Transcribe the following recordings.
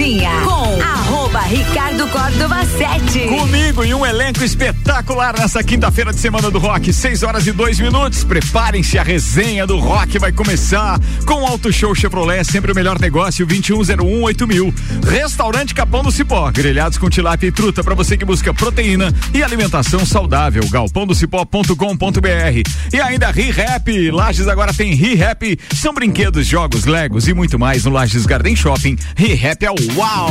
Cozinha com arroba Ricardo Córdova 7. Comigo e um elenco espetacular nessa quinta-feira de semana do rock, 6 horas e dois minutos. Preparem-se, a resenha do rock vai começar com o Auto Show Chevrolet, sempre o melhor negócio, 21018000. mil. Restaurante Capão do Cipó, grelhados com tilápia e truta para você que busca proteína e alimentação saudável. galpondocipó.com.br. E ainda ReHap, Lages agora tem ReHap, são brinquedos, jogos, legos e muito mais no Lages Garden Shopping. ReHap é o uau!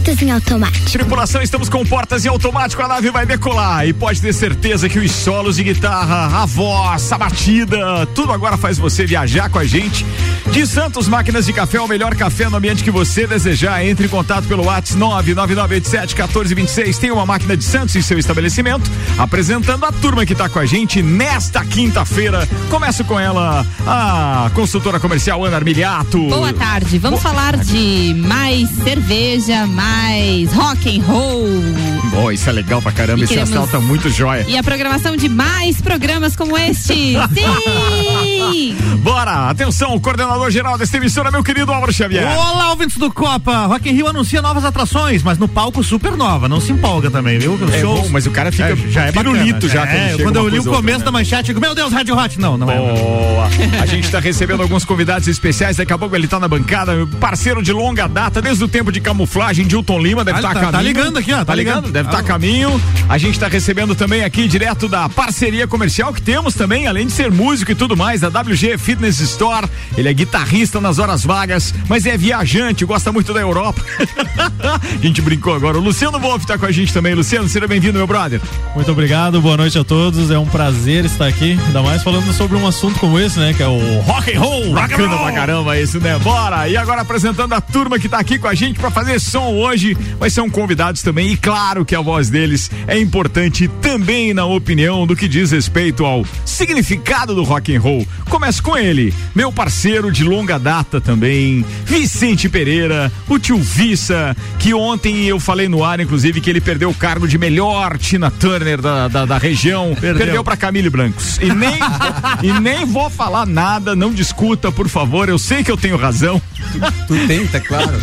portas em automático. Tripulação, estamos com portas em automático, a nave vai decolar e pode ter certeza que os solos de guitarra, a voz, a batida, tudo agora faz você viajar com a gente. De Santos Máquinas de Café, o melhor café no ambiente que você desejar. Entre em contato pelo WhatsApp 99987-1426. Tem uma máquina de Santos em seu estabelecimento, apresentando a turma que está com a gente nesta quinta-feira. Começo com ela, a consultora comercial Ana Armiliato. Boa tarde, vamos Boa falar tarde. de mais cerveja, mais mais rock and roll. Oh, isso é legal pra caramba, esse astral tá muito jóia. E a programação de mais programas como este. Sim! Bora! Atenção, coordenador geral desta emissora, meu querido Álvaro Xavier. Olá, ouvintes do Copa. Rock in Rio anuncia novas atrações, mas no palco super nova. Não se empolga também, viu? Os é shows... bom, mas o cara fica é, já é pirulito já. É, quando eu li o começo outra, né? da manchete, digo, meu Deus, Rádio Hot. Não, não Boa. é. A gente tá recebendo alguns convidados especiais, daqui a pouco ele tá na bancada, parceiro de longa data, desde o tempo de camuflagem de Hilton Lima, deve estar tá, tá, a caminho. Tá ligando aqui, ó. Tá, tá ligando, ligando, deve estar tá a caminho. A gente está recebendo também aqui direto da parceria comercial que temos também, além de ser músico e tudo mais, da WG Fitness Store. Ele é guitarrista nas horas vagas, mas é viajante, gosta muito da Europa. a gente brincou agora. O Luciano Wolf está com a gente também. Luciano, seja bem-vindo, meu brother. Muito obrigado, boa noite a todos. É um prazer estar aqui, ainda mais falando sobre um assunto como esse, né? Que é o rock and roll. Rock and roll. pra caramba isso, né? Bora! E agora apresentando a turma que está aqui com a gente para fazer som hoje. Vai ser um convidados também e claro que a voz deles é importante também na opinião do que diz respeito ao significado do rock and roll. Começo com ele, meu parceiro de longa data também, Vicente Pereira, o tio Vissa, que ontem eu falei no ar, inclusive, que ele perdeu o cargo de melhor Tina Turner da, da, da região, perdeu, perdeu para Camille Brancos. E nem, e nem vou falar nada, não discuta, por favor, eu sei que eu tenho razão. Tu, tu tenta, claro.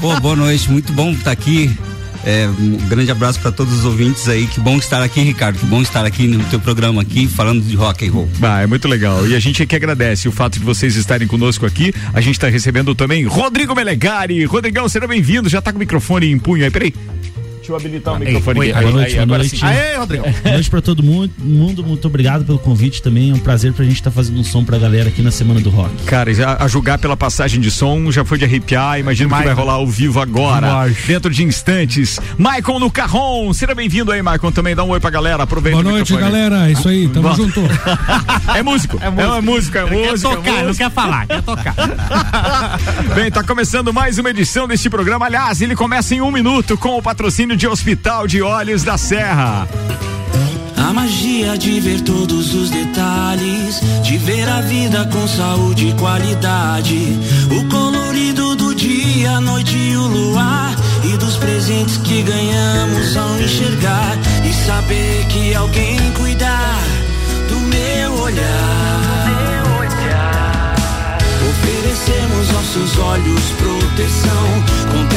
Pô, boa noite, muito bom estar aqui é, um grande abraço para todos os ouvintes aí. Que bom estar aqui, Ricardo. Que bom estar aqui no teu programa aqui falando de rock and roll. Ah, é muito legal. E a gente aqui agradece o fato de vocês estarem conosco aqui. A gente está recebendo também Rodrigo Melegari. Rodrigão, seja bem-vindo. Já está com o microfone em punho aí. Peraí. Deixa eu habilitar o microfone aqui. Boa noite, aí, boa noite. Aê, Rodrigo. Boa noite pra todo mundo, mundo. Muito obrigado pelo convite também. É um prazer pra gente estar tá fazendo um som pra galera aqui na Semana do Rock. Cara, já, a julgar pela passagem de som, já foi de arrepiar. Imagino que vai rolar ao vivo agora. Dentro de instantes. Maicon no Carron. Seja bem-vindo aí, Maicon. Também dá um oi pra galera. Aproveita Boa noite, galera. Isso aí, tamo junto. é músico. É, é músico, é músico. É músico. Quer tocar, é não quer falar, quer tocar. Bem, tá começando mais uma edição deste programa. Aliás, ele começa em um minuto com o patrocínio de Hospital de Olhos da Serra. A magia de ver todos os detalhes, de ver a vida com saúde e qualidade, o colorido do dia, a noite e o luar, e dos presentes que ganhamos ao enxergar e saber que alguém cuidar do meu olhar. Oferecemos nossos olhos proteção com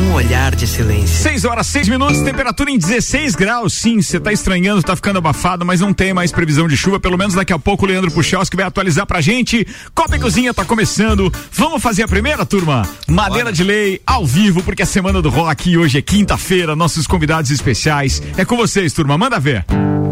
Um olhar de silêncio. 6 horas, 6 minutos, temperatura em 16 graus. Sim, você tá estranhando, tá ficando abafado, mas não tem mais previsão de chuva. Pelo menos daqui a pouco o Leandro Puchalski vai atualizar pra gente. Copa e Cozinha tá começando. Vamos fazer a primeira, turma? Madeira de lei, ao vivo, porque é semana do rock e hoje é quinta-feira. Nossos convidados especiais. É com vocês, turma. Manda ver. espetáculo.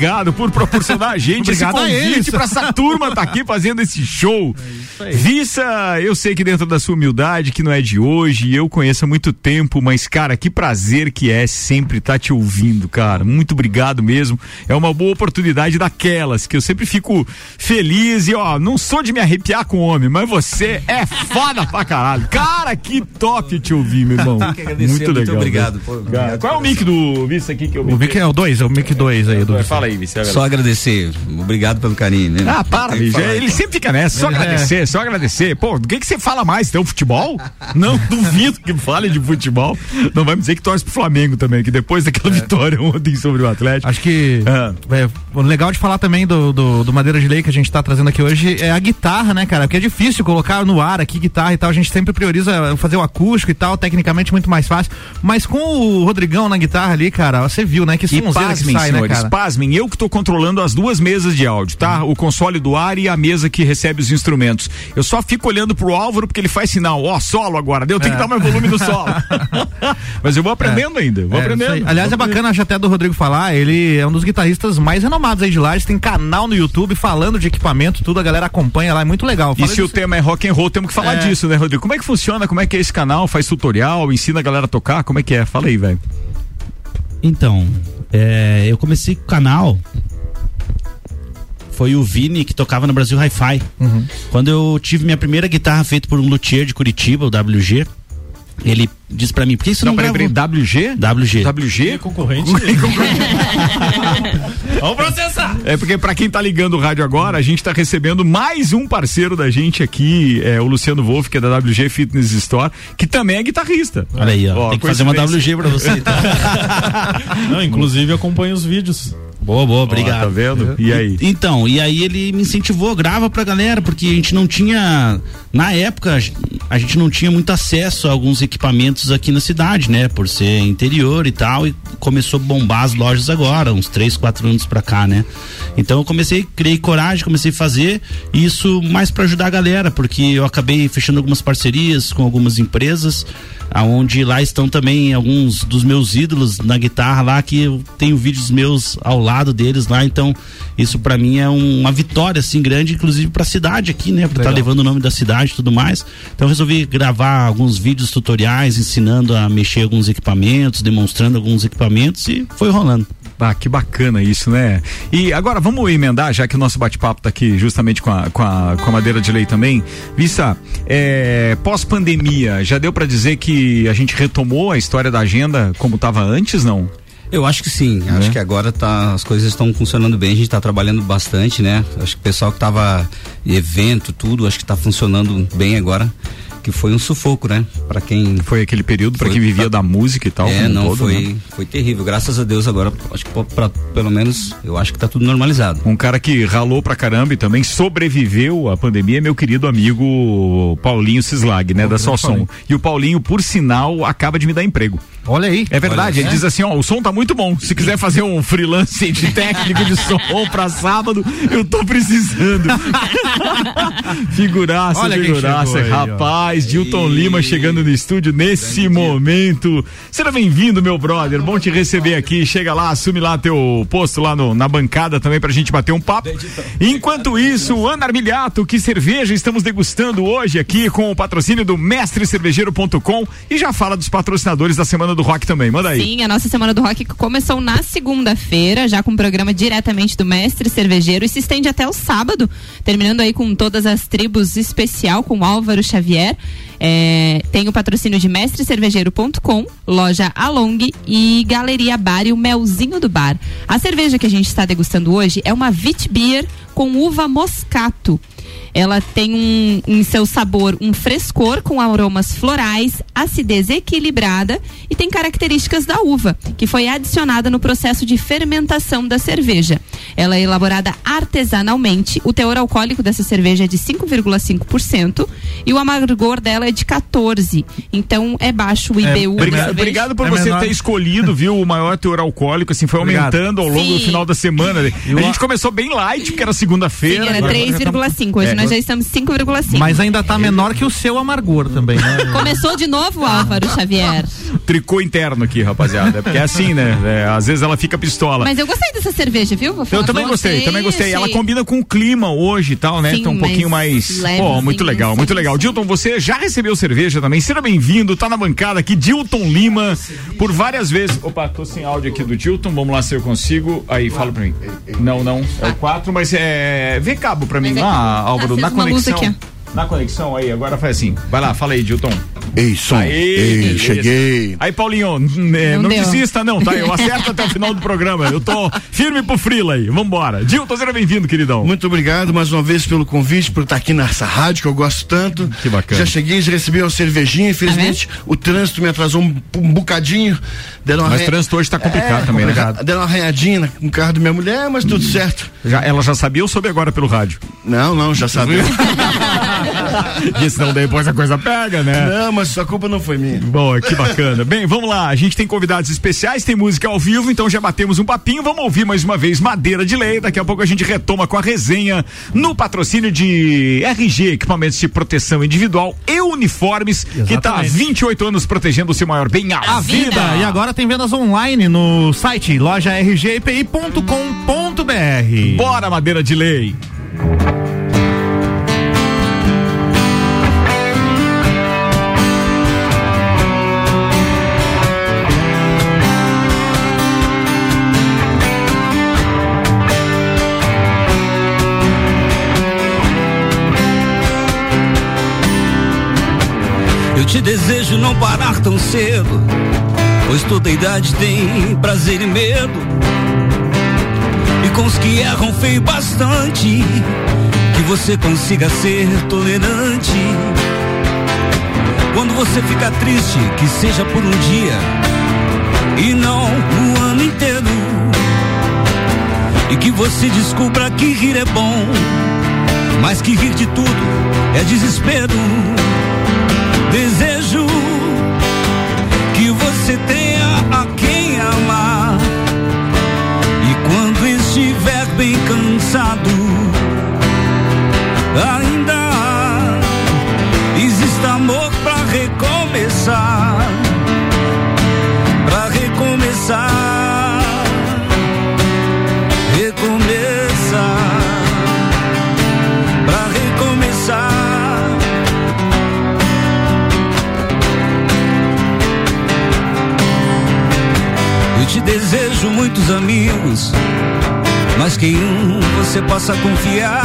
Obrigado por proporcionar a gente esse Obrigado eles. convite pra essa turma tá aqui fazendo esse show. Vissa, eu sei que dentro da sua humildade, que não é de hoje, eu conheço há muito tempo, mas cara, que prazer que é sempre estar te ouvindo, cara. Muito obrigado mesmo. É uma boa oportunidade daquelas que eu sempre fico feliz e ó, não sou de me arrepiar com homem, mas você é foda pra caralho. Cara, que top te ouvir, meu irmão. muito muito legal. obrigado, mesmo. pô, obrigado Qual é o mic do Vissa aqui que eu O mic é o 2, é o mic 2 aí do Fala aí, Vissa. Só agradecer. Obrigado pelo carinho, né? Ah, para, falar, Ele então. sempre fica nessa. Só Ele agradecer, só agradecer. Pô, do que que você fala mais? Tem o futebol? Não, duvido que fale de futebol. Não vai me dizer que torce pro Flamengo também, que depois daquela vitória ontem sobre o Atlético. Acho que é, o legal de falar também do, do, do Madeira de Lei que a gente tá trazendo aqui hoje é a guitarra, né, cara? Porque é difícil colocar no ar aqui guitarra e tal. A gente sempre prioriza fazer o acústico e tal, tecnicamente muito mais fácil. Mas com o Rodrigão na guitarra ali, cara, você viu, né? Que sonzeira que pasmem, sai, né, senhores, cara? pasmem, eu que tô controlando as duas mesas de áudio, tá? O console do ar e a mesa que recebe os instrumentos. Eu só fico olhando pro Álvaro porque ele faz sinal, ó, solo agora, deu, tem que dar mais volume no solo. Mas eu vou aprendendo ainda, vou É, aprendendo. Aliás, é bacana, acho até do Rodrigo falar, ele é um dos guitarristas mais renomados aí de Lages, tem canal no YouTube falando de equipamento, tudo, a galera acompanha lá, é muito legal. E Fala se o tema é rock and roll, temos que falar É. disso, né, Rodrigo? Como é que funciona? Como é que é esse canal? Faz tutorial, ensina a galera a tocar? Como é que é? Fala aí, velho. Então, é, eu comecei com o canal. Foi o Vini que tocava no Brasil Hi-Fi. Uhum. Quando eu tive minha primeira guitarra feita por um luthier de Curitiba, o WG, ele disse pra mim, por que isso não, Não, peraí, WG? WG. WG? Concorrente. Vamos processar! É porque pra quem tá ligando o rádio agora, a gente tá recebendo mais um parceiro da gente aqui, é o Luciano Wolff, que é da WG Fitness Store, que também é guitarrista. Olha aí, ó. Tem que fazer uma. WG pra você. Então. Não, inclusive acompanha os vídeos. Boa, boa, Ó, obrigado. tá vendo? E aí? Então, e aí ele me incentivou, grava pra galera, porque a gente não tinha, na época, a gente não tinha muito acesso a alguns equipamentos aqui na cidade, né? Por ser interior e tal, e começou a bombar as lojas agora, uns três, quatro anos pra cá, né? Então eu comecei, criei coragem, comecei a fazer isso mais pra ajudar a galera, porque eu acabei fechando algumas parcerias com algumas empresas, aonde lá estão também alguns dos meus ídolos na guitarra lá, que eu tenho vídeos meus ao lado deles lá, então isso pra mim é um- uma vitória assim grande, inclusive pra cidade aqui, né, pra estar levando o nome da cidade e tudo mais. Então eu resolvi gravar alguns vídeos tutoriais ensinando a mexer alguns equipamentos, demonstrando alguns equipamentos e foi rolando. Ah, que bacana isso, né? E agora vamos emendar, já que o nosso bate-papo tá aqui justamente com a, com a, com a madeira de lei também. Vissa, é, pós-pandemia, já deu pra dizer que a gente retomou a história da agenda como tava antes, não? Eu acho que sim. Né? Acho que agora tá, as coisas estão funcionando bem. A gente está trabalhando bastante, né? Acho que o pessoal que tava em evento, tudo, acho que está funcionando bem agora. Que foi um sufoco, né? Para quem. Foi aquele período para quem vivia pra- da música e tal. É, não, todo, foi, né? foi terrível. Graças a Deus agora, acho que pra, pelo menos, eu acho que tá tudo normalizado. Um cara que ralou pra caramba e também sobreviveu à pandemia é meu querido amigo Paulinho Cislag, né, da Solsom. Paulinho. E o Paulinho, por sinal, acaba de me dar emprego. Olha aí. É verdade, Olha, ele é. diz assim, ó, o som tá muito bom. Se quiser fazer um freelance de técnico de som pra sábado, eu tô precisando. figuraça, Olha figuraça. chegou aí, Dilton Lima chegando no estúdio nesse momento. Seja bem-vindo, meu brother. Bom te receber aqui. Chega lá, assume lá teu posto lá no- na bancada também pra gente bater um papo. Enquanto isso, Ana Armiliato, que cerveja estamos degustando hoje aqui com o patrocínio do mestrecervejeiro.com e já fala dos patrocinadores da Semana do Rock também. Manda aí. Sim, a nossa Semana do Rock começou na segunda-feira, já com um programa diretamente do Mestre Cervejeiro e se estende até o sábado, terminando aí com todas as tribos especial com Álvaro Xavier. É, tem o patrocínio de mestrecervejeiro.com, loja Along e Galeria Bar e o Melzinho do Bar. A cerveja que a gente está degustando hoje é uma Wit Beer com uva moscato. Ela tem um, em seu sabor um frescor com aromas florais, acidez equilibrada e tem características da uva, que foi adicionada no processo de fermentação da cerveja. Ela é elaborada artesanalmente. O teor alcoólico dessa cerveja é de 5,5% e o amargor dela é de 14. Então é baixo o IBU. É, obrigado, obrigado por É você menor. ter escolhido, viu, o maior teor alcoólico, assim, foi Obrigado. aumentando ao longo do Sim. final da semana. A gente começou bem light, porque era Sim, segunda-feira. era agora- 3,5. Hoje É. nós já estamos 5,5. Mas ainda tá menor que o seu amargor também, né? Começou de novo, Álvaro Xavier. Tricô interno aqui, rapaziada. Porque é assim, né? É, às vezes ela fica pistola. Mas eu gostei dessa cerveja, viu? Eu também gostei, vocês, também gostei. Ela achei- combina com o clima hoje e tal, né? Sim, tá um pouquinho mais Pô, muito legal, sim, muito legal. sim. Dilton, você já recebeu cerveja também? Seja bem-vindo, tá na bancada aqui, Dilton Lima, por várias vezes. Opa, tô sem áudio aqui do Dilton, vamos lá se eu consigo. Aí, fala pra mim. Não, não, é o 4, mas é. Vê cabo pra mim. É lá, que Álvaro, acesa na luz conexão. aqui, Na conexão aí, agora faz assim. Vai lá, fala aí, Dilton. Ei, som. Aê, Ei, beleza. cheguei. Aí, Paulinho, é, Não não, deu. desista não, tá? Eu acerto até o final do programa. Eu tô firme pro frila aí. Vambora. Dilton, seja bem-vindo, queridão. Muito obrigado mais uma vez pelo convite, por estar aqui nessa rádio que eu gosto tanto. Que bacana. Já cheguei, já recebi uma cervejinha. Infelizmente, o trânsito me atrasou um, um bocadinho. Deram Mas o trânsito hoje tá complicado também, né? complicado. Deram uma arranhadinha com o carro da minha mulher, mas tudo certo. Já, ela já sabia ou soube agora pelo rádio? Não, não, já sabia. E senão depois a coisa pega, né? não, mas a culpa não foi minha. Boa, que bacana. Bem, vamos lá. A gente tem convidados especiais, tem música ao vivo, então já batemos um papinho. Vamos ouvir mais uma vez Madeira de Lei. Daqui a pouco a gente retoma com a resenha no patrocínio de RG, equipamentos de proteção individual e uniformes, que tá há Exatamente. 28 anos protegendo o seu maior bem, a, A vida. E agora tem vendas online no site loja rgipi.com.br. Bora, Madeira de Lei. Te desejo não parar tão cedo, pois toda idade tem prazer e medo. E com os que erram feio bastante, que você consiga ser tolerante. Quando você fica triste, que seja por um dia e não o ano inteiro. E que você descubra que rir é bom, mas que rir de tudo é desespero. Desejo que você tenha a quem amar. E quando estiver bem cansado, desejo muitos amigos, mas que um você possa confiar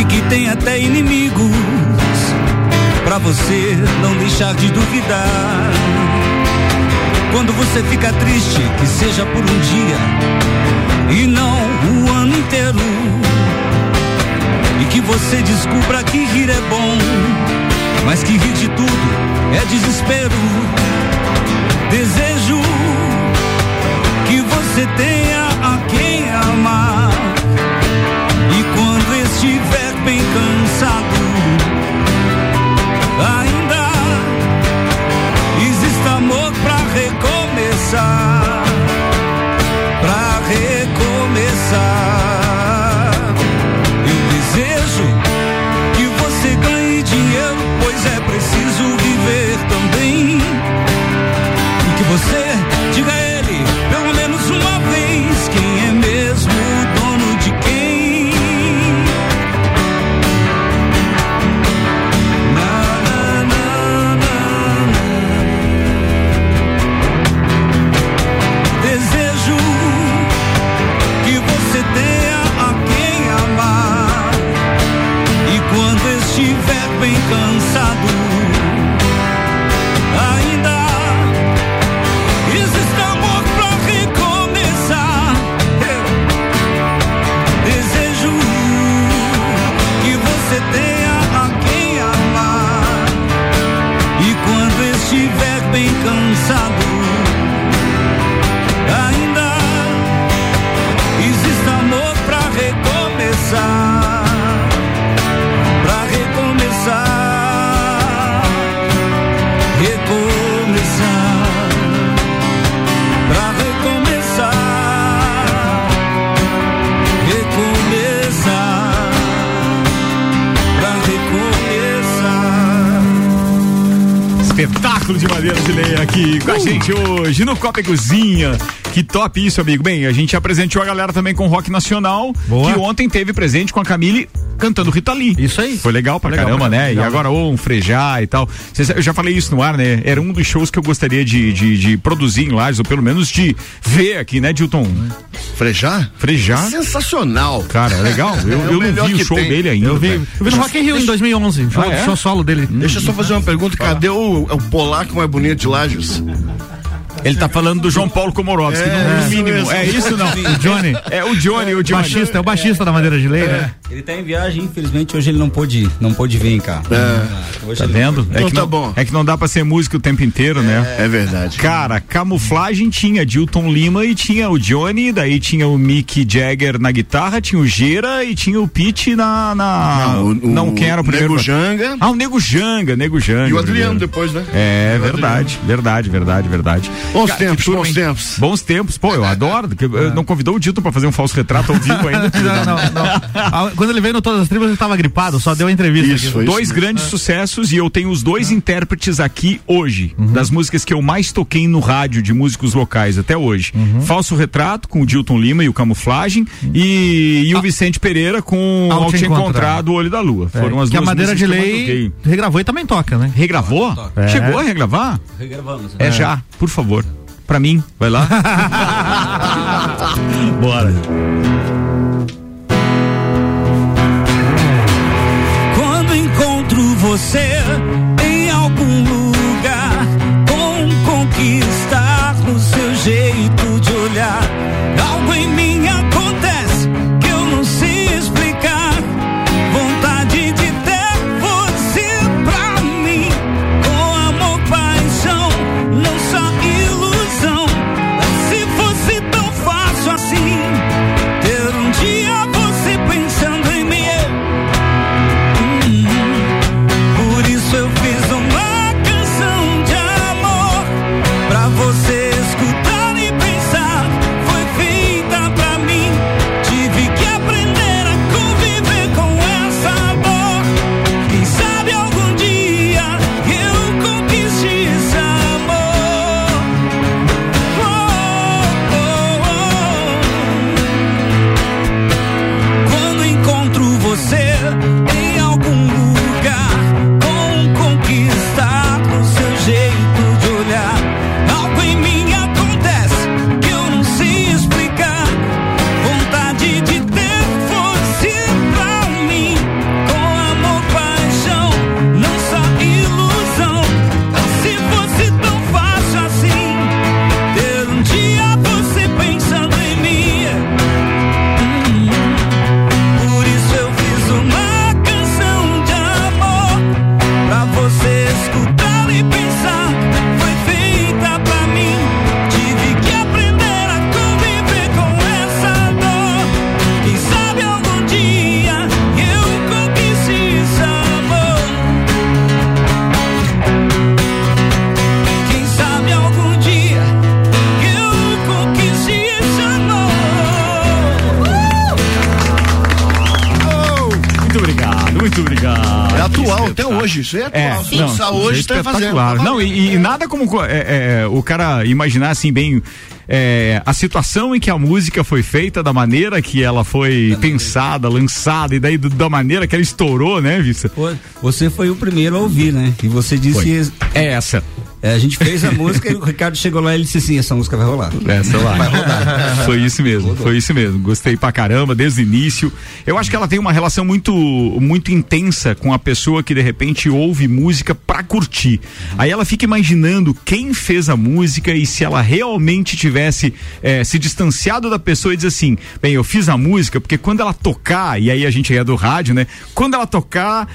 e que tem até inimigos pra você não deixar de duvidar. Quando você fica triste, que seja por um dia e não o ano inteiro. E que você descubra que rir é bom, mas que rir de tudo é desespero. Desejo que você tenha a quem amar. E quando estiver bem cansado, ainda existe amor pra recomeçar. Arthur de Madeira de Lei aqui com a gente hoje no Copa e Cozinha. Que top isso, amigo. Bem, a gente apresentou a galera também com rock nacional, Boa. que ontem teve presente com a Camille cantando Rita Lee. Isso aí. Foi legal pra Legal, caramba, né? legal. E agora ou um frejar e tal. Cês- Eu já falei isso no ar, né? Era um dos shows que eu gostaria de, de, de produzir em Lages, ou pelo menos de ver aqui, né, Dilton? Frejar? Frejar? Sensacional. Cara, é legal. Eu, É eu não vi o show tem. dele ainda. Eu vi, eu vi no Rock in Rio em 2011, show, Ah, é? show solo dele. Deixa eu só fazer uma pergunta. Cadê o, o polaco mais bonito de Lages? Ele tá falando do João Paulo Komorowski, É, no isso mínimo. É isso não? O Johnny. É o Johnny, o Johnny. Baixista, é o baixista da Madeira de Lei, né? Ele tá em viagem, infelizmente hoje ele não pôde, não pôde vir, cara. Hoje Tá ele- vendo? É Então que tá não, bom. É que não dá pra ser música o tempo inteiro, né? É verdade. Cara, camuflagem tinha Dilton Lima e tinha o Johnny, daí tinha o Mick Jagger na guitarra, tinha o Gera e tinha o Pete na. na Não, o- não, quem era o primeiro? Nego Janga. Ah, o Nego Janga, Nego Janga. E o Adriano primeiro. depois, né? É, verdade, verdade, verdade, verdade. Bons Cara, tempos, bons hein? tempos. Bons tempos. Pô, eu adoro. porque eu Não convidou o Dilton pra fazer um falso retrato ao vivo ainda. Não, não, não. Ah, Quando ele veio no Todas as Tribos, ele tava gripado, só deu a entrevista. Isso, aqui. foi dois mesmo. grandes sucessos e eu tenho os dois intérpretes aqui hoje, das músicas que eu mais toquei no rádio de músicos locais até hoje. Falso Retrato com o Dilton Lima e o Camuflagem e, e o Vicente Pereira com Ao Ao Te Encontrar. Encontrado, o Olho da Lua. É, Foram as que a duas Madeira de Lei regravou e também toca, né? Regravou? É. Chegou a regravar? Regravamos. É já, por favor. Pra mim, vai lá. Bora. Quando encontro você é É, não, isso hoje, é tá fazendo. espetacular. Não, e, e nada como co- é, é, o cara imaginar assim bem é, a situação em que a música foi feita, da maneira que ela foi pensada, lançada, e daí do- da maneira que ela estourou, né, Vista? Você foi o primeiro a ouvir, né? E você disse. É essa. É, a gente fez a música e o Ricardo chegou lá e ele disse assim: essa música vai rolar. Essa lá. Foi isso mesmo, foi isso mesmo. Gostei pra caramba desde o início. Eu acho que ela tem uma relação muito muito intensa com a pessoa que de repente ouve música pra curtir. Aí ela fica imaginando quem fez a música e se ela realmente tivesse eh, se distanciado da pessoa e diz assim: bem, eu fiz a música porque quando ela tocar, e aí a gente é do rádio, né? Quando ela tocar,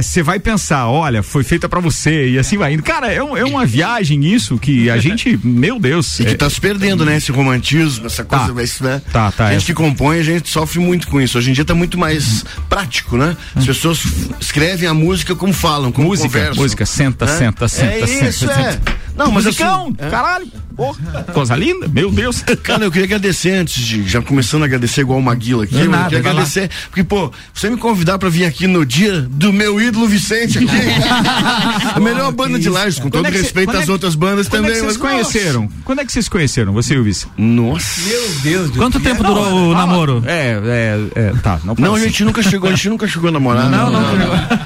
você vai pensar: olha, foi feita pra você, e assim vai indo. Cara, é, um- é uma viagem isso que a gente, meu Deus. E que é- tá se perdendo, né? Esse romantismo, essa coisa, Tá. esse, né? Tá, tá, A gente essa- que compõe, a gente sofre muito com isso. Hoje em dia tá muito mais prático, né? As pessoas escrevem a música como falam, como Música, conversam. música, senta, né? senta, senta, É senta, isso, senta. é. Não, mas Musicão, assim, é. caralho. Porra, coisa linda, meu Deus. Cara, eu queria agradecer antes de, já começando a agradecer igual o Maguila aqui, eu nada, queria vai lá. agradecer, porque, pô, você me convidar pra vir aqui no dia do meu ídolo Vicente aqui. a melhor banda de Lages, com todo é respeito quando é às que- outras bandas Quando também. é que vocês mas, nossa. conheceram? Quando é que vocês conheceram, você e o Vice? Nossa. Meu Deus, Quanto tempo durou o Fala. namoro? É, é, é, tá. Não, Não, a gente nunca chegou, a gente nunca chegou a namorar. Não, não,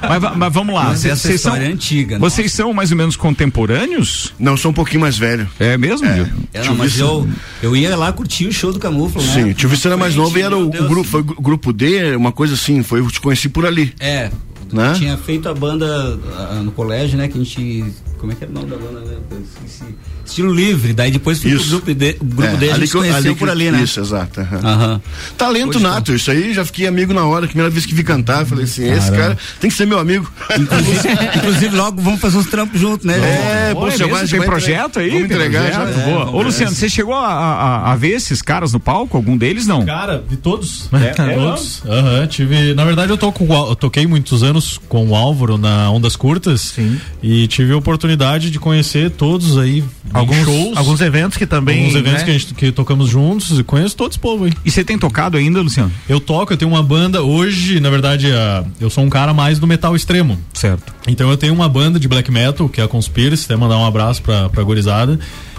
Mas, va- mas vamos lá. Mas Vocês essa vocês são, é antiga, né? vocês são mais ou menos contemporâneos? Não, sou um pouquinho mais velho. É mesmo? É, Tio não, mas Vício- eu, eu ia lá curtir o show do Camufla, né? Sim, o tio Vicente era mais novo e era o, o Deus. grupo, foi o grupo D, uma coisa assim, foi, eu te conheci por ali. É, Né? tinha feito a banda ah, no colégio, né? Que a gente. Como é que era o nome da banda, né? Eu esqueci. Estilo livre, daí depois fui pro Isso. grupo D, o grupo É, D a ali gente que que- por ali, né? Isso, exato. aham. Aham. Talento Hoje nato, isso aí já fiquei amigo na hora, primeira vez que vi cantar, eu falei assim, esse Caramba. cara tem que ser meu amigo. Inclusive, inclusive, logo vamos fazer uns trampos juntos, né? É, é já mesmo? vai- já tem projeto aí? Vamos entregar já. projeto? É, Boa. vamos Ô. Luciano, você chegou a, a- a ver esses caras no palco? Algum deles não? Cara, vi todos. É, é todos. Aham, tive. Na verdade, eu, tô com, eu toquei muitos anos com o Álvaro na Ondas Curtas. Sim. E tive a oportunidade de conhecer todos aí. Alguns, shows. alguns eventos que também. alguns eventos né? que a gente que tocamos juntos e conheço todo esse povo aí. E você tem tocado ainda, Luciano? Eu toco, eu tenho uma banda hoje, na verdade, a- eu sou um cara mais do metal extremo. Certo. Então eu tenho uma banda de black metal, que é a Conspiracy, até mandar um abraço pra, pra gurizada.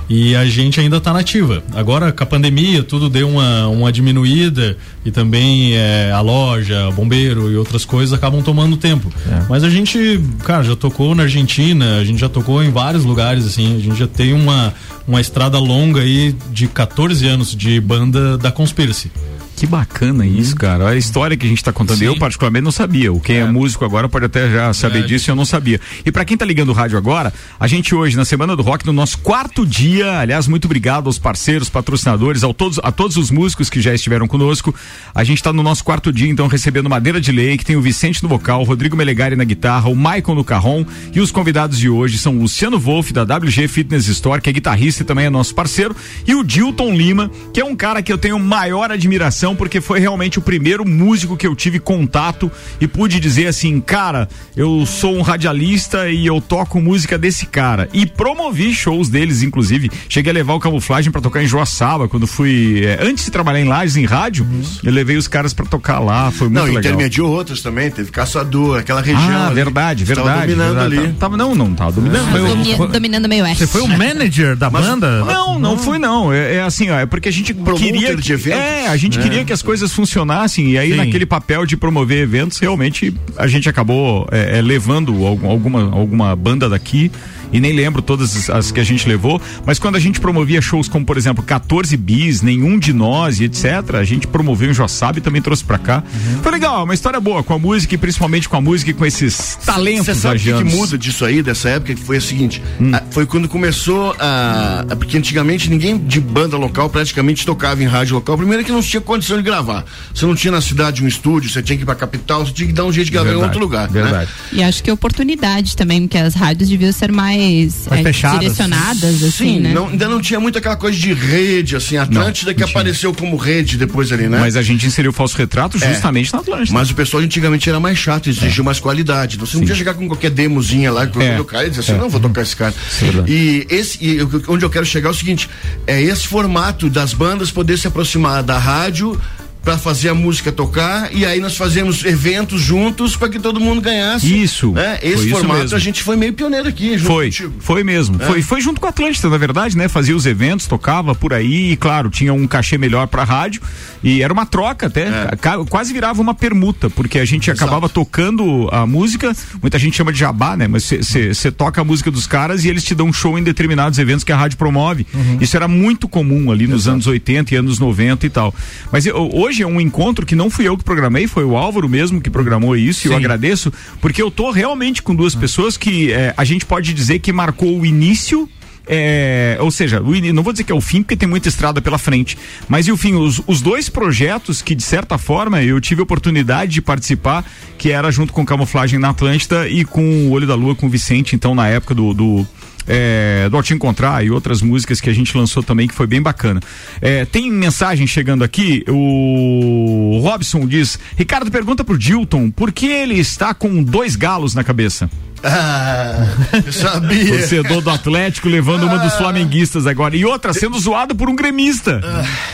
E a gente ainda tá nativa. Agora, com a pandemia, tudo deu uma, uma diminuída e também é, a loja, o bombeiro e outras coisas acabam tomando tempo. Mas a gente, cara, já tocou na Argentina, a gente já tocou em vários lugares, assim, a gente já tem uma, uma estrada longa aí de 14 anos de banda da Conspiracy. Que bacana isso, cara. A história que a gente tá contando, Sim. eu particularmente não sabia. O quem é. músico agora pode até já saber É, disso, eu não sabia. E pra quem tá ligando o rádio agora, a gente hoje, na Semana do Rock, no nosso quarto dia, aliás, muito obrigado aos parceiros, patrocinadores, ao todos, a todos os músicos que já estiveram conosco. A gente tá no nosso quarto dia, então, recebendo Madeira de Lei, que tem o Vicente no vocal, o Rodrigo Melegari na guitarra, o Maicon no carrom, e os convidados de hoje são o Luciano Wolff, da WG Fitness Store, que é guitarrista e também é nosso parceiro, e o Dilton Lima, que é um cara que eu tenho maior admiração, porque foi realmente o primeiro músico que eu tive contato e pude dizer assim, cara, eu sou um radialista e eu toco música desse cara. E promovi shows deles, inclusive. Cheguei a levar o camuflagem pra tocar em Joaçaba, quando fui. eh, antes de trabalhar em Lages, em rádio, eu levei os caras pra tocar lá. Foi muito Não, legal. intermediou outros também, teve Caçador, aquela região. Ah, ali, verdade, que tava verdade. dominando verdade. ali. Tava, não, não, tava dominando. Foi- dominando meio oeste. Você foi o manager da banda? Não, não foi não. É, é assim, ó, é porque a gente queria. de eventos? É, a gente É. queria que as coisas funcionassem e aí Sim. naquele papel de promover eventos, realmente a gente acabou é, é, levando algum- alguma, alguma banda daqui e nem lembro todas as- que a gente levou, mas quando a gente promovia shows como, por exemplo, 14 bis, nenhum de nós e etc, a gente promoveu em Joaçaba e também trouxe pra cá. Uhum. Foi legal, uma história boa com a música e principalmente com a música e com esses talentos Você sabe o que, muda disso aí, dessa época? Que foi o seguinte: Hum. a- foi quando começou a, a- Porque antigamente ninguém de banda local praticamente tocava em rádio local. Primeiro que não tinha condição de gravar. Você não tinha na cidade um estúdio, você tinha que ir pra capital, você tinha que dar um jeito de gravar Verdade, em outro lugar. verdade. Né? E acho que oportunidade também, porque as rádios deviam ser mais, Mais é, fechadas. direcionadas, assim, Sim, né? não- ainda não tinha muito aquela coisa de rede, assim, Atlântida que apareceu como rede depois ali, né? Mas a gente inseriu o falso retrato É. justamente na Atlântida. Mas o pessoal antigamente era mais chato, exigia mais qualidade. Então você não podia chegar com qualquer demozinha lá que É. o cara e dizer assim, não, vou tocar esse cara. é e esse, e onde eu quero chegar é o seguinte: é esse formato das bandas poder se aproximar da rádio para fazer a música tocar e aí nós fazemos eventos juntos para que todo mundo ganhasse. Isso, Né? foi Esse isso formato mesmo. a gente foi meio pioneiro aqui, junto Foi, contigo. foi mesmo. É. Foi, foi junto com a Atlântida, na verdade, né? Fazia os eventos, tocava por aí e, claro, tinha um cachê melhor pra rádio e era uma troca até. É. Quase virava uma permuta, porque a gente acabava tocando a música, muita gente chama de jabá, né? Mas você toca a música dos caras e eles te dão um show em determinados eventos que a rádio promove. Uhum. Isso era muito comum ali nos anos 80 e anos 90 e tal. Mas eu- hoje é um encontro que não fui eu que programei, foi o Álvaro mesmo que programou isso e eu Sim. agradeço, porque eu tô realmente com duas pessoas que eh, a gente pode dizer que marcou o início é, ou seja, não vou dizer que é o fim, porque tem muita estrada pela frente, mas e o fim, os, os dois projetos que de certa forma eu tive a oportunidade de participar, que era junto com Camuflagem na Atlântida e com o Olho da Lua com o Vicente, então na época do, do é, do Te Encontrar e outras músicas que a gente lançou também, que foi bem bacana. É, tem mensagem chegando aqui, o Robson diz, Ricardo pergunta pro Dilton, por que ele está com dois galos na cabeça? Ah, eu sabia. Torcedor do Atlético levando uma dos flamenguistas agora. E outra, sendo zoado por um gremista.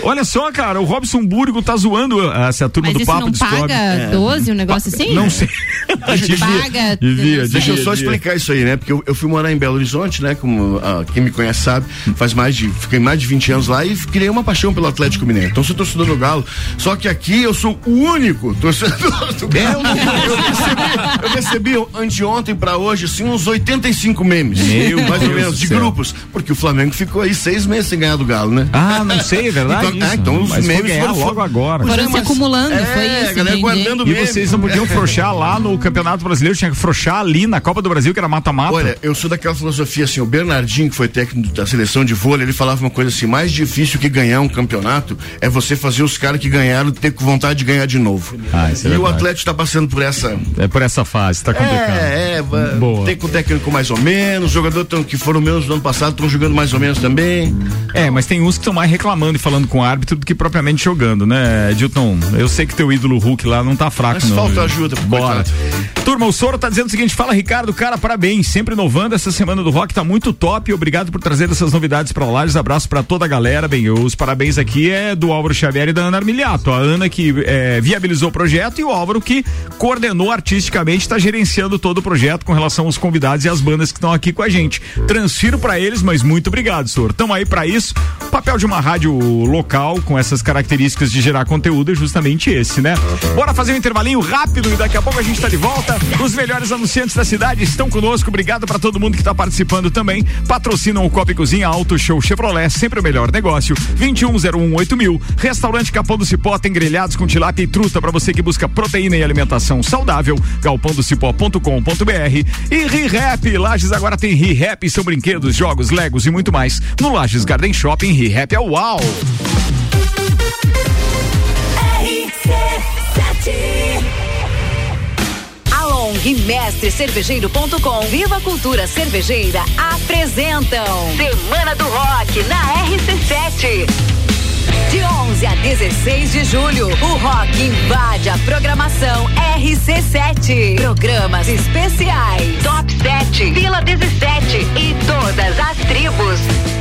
Olha só, cara, o Robson Burgo tá zoando ah, essa turma Mas do isso Papo não Descobre. paga 12, um negócio assim? Não sei. Paga. Devia, Deixa eu só explicar isso aí, né? Porque eu, eu fui morar em Belo Horizonte, né? Como ah, quem me conhece sabe, faz mais de. Fiquei mais de 20 anos lá e criei uma paixão pelo Atlético Mineiro. Então sou torcedor do Galo. Só que aqui eu sou o único torcedor do Galo. Eu recebi, eu recebi anteontem pra hoje, assim, uns 85 memes. Meu mais ou Deus menos, do de céu. grupos. Porque o Flamengo ficou aí seis meses sem ganhar do Galo, né? Ah, não sei, é verdade. Então, isso. ah, então os Mas memes foram logo agora. Foram é, se mas- acumulando, é, foi isso. a galera entendi. guardando E meme. vocês não podiam frouxar lá no Campeonato Brasileiro, tinha que frouxar ali na Copa do Brasil, que era mata-mata. Olha, eu sou daquela filosofia assim, o Bernardinho, que foi técnico da seleção de vôlei, ele falava uma coisa assim, mais difícil que ganhar um campeonato é você fazer os caras que ganharam ter vontade de ganhar de novo. Ah, é e o verdade. Atlético tá passando por essa... É por essa fase, tá complicado. É, é, Boa. tem com o técnico mais ou menos, os jogadores tão- que foram menos no ano passado estão jogando mais ou menos também. É, mas tem uns que estão mais reclamando e falando com o árbitro do que propriamente jogando, né, Dilton? Eu sei que teu ídolo Hulk lá não tá fraco, Mas não. falta ajuda Bora. coitado. Turma, o Soro tá dizendo o seguinte: fala, Ricardo, cara, parabéns. Sempre inovando. Essa semana do rock tá muito top. Obrigado por trazer essas novidades pra Lages. Abraço pra toda a galera. Bem, os parabéns aqui é do Álvaro Xavier e da Ana Armiliato. A Ana que é, viabilizou o projeto e o Álvaro que coordenou artisticamente, tá gerenciando todo o projeto com relação aos convidados e às bandas que estão aqui com a gente. Transfiro pra eles, mas muito obrigado, Soro. Tamo aí pra isso. O papel de uma rádio local com essas características de gerar conteúdo é justamente esse, né? Bora fazer um intervalinho rápido e daqui a pouco a gente tá de volta. Os melhores anunciantes da cidade estão conosco. Obrigado pra todo mundo que tá participando também. Patrocinam o Copa e Cozinha Auto Show Chevrolet, sempre o melhor negócio. 21018000 mil. Restaurante Capão do Cipó tem grelhados com tilápia e truta pra você que busca proteína e alimentação saudável. galpãodocipó.com.br e ReHap. Lages agora tem ReHap, são brinquedos, jogos, legos e muito mais. No Lages Garden Shopping, ReHap é uau. E Mestre Cervejeiro.com Viva a Cultura Cervejeira apresentam Semana do Rock na RC7. De 11 a 16 de julho, o rock invade a programação RC7. Programas especiais, Top 7, Vila 17 e todas as tribos.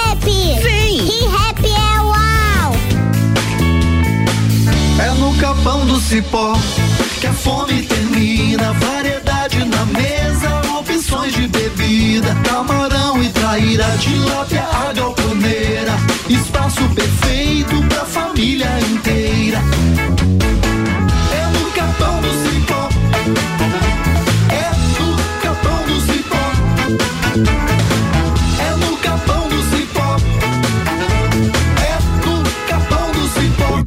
Vem! ReHap é uau. É no capão do cipó que a fome termina. Variedade na mesa, opções de bebida. Camarão e traíra, tilápia, a galponeira. Espaço perfeito pra família inteira.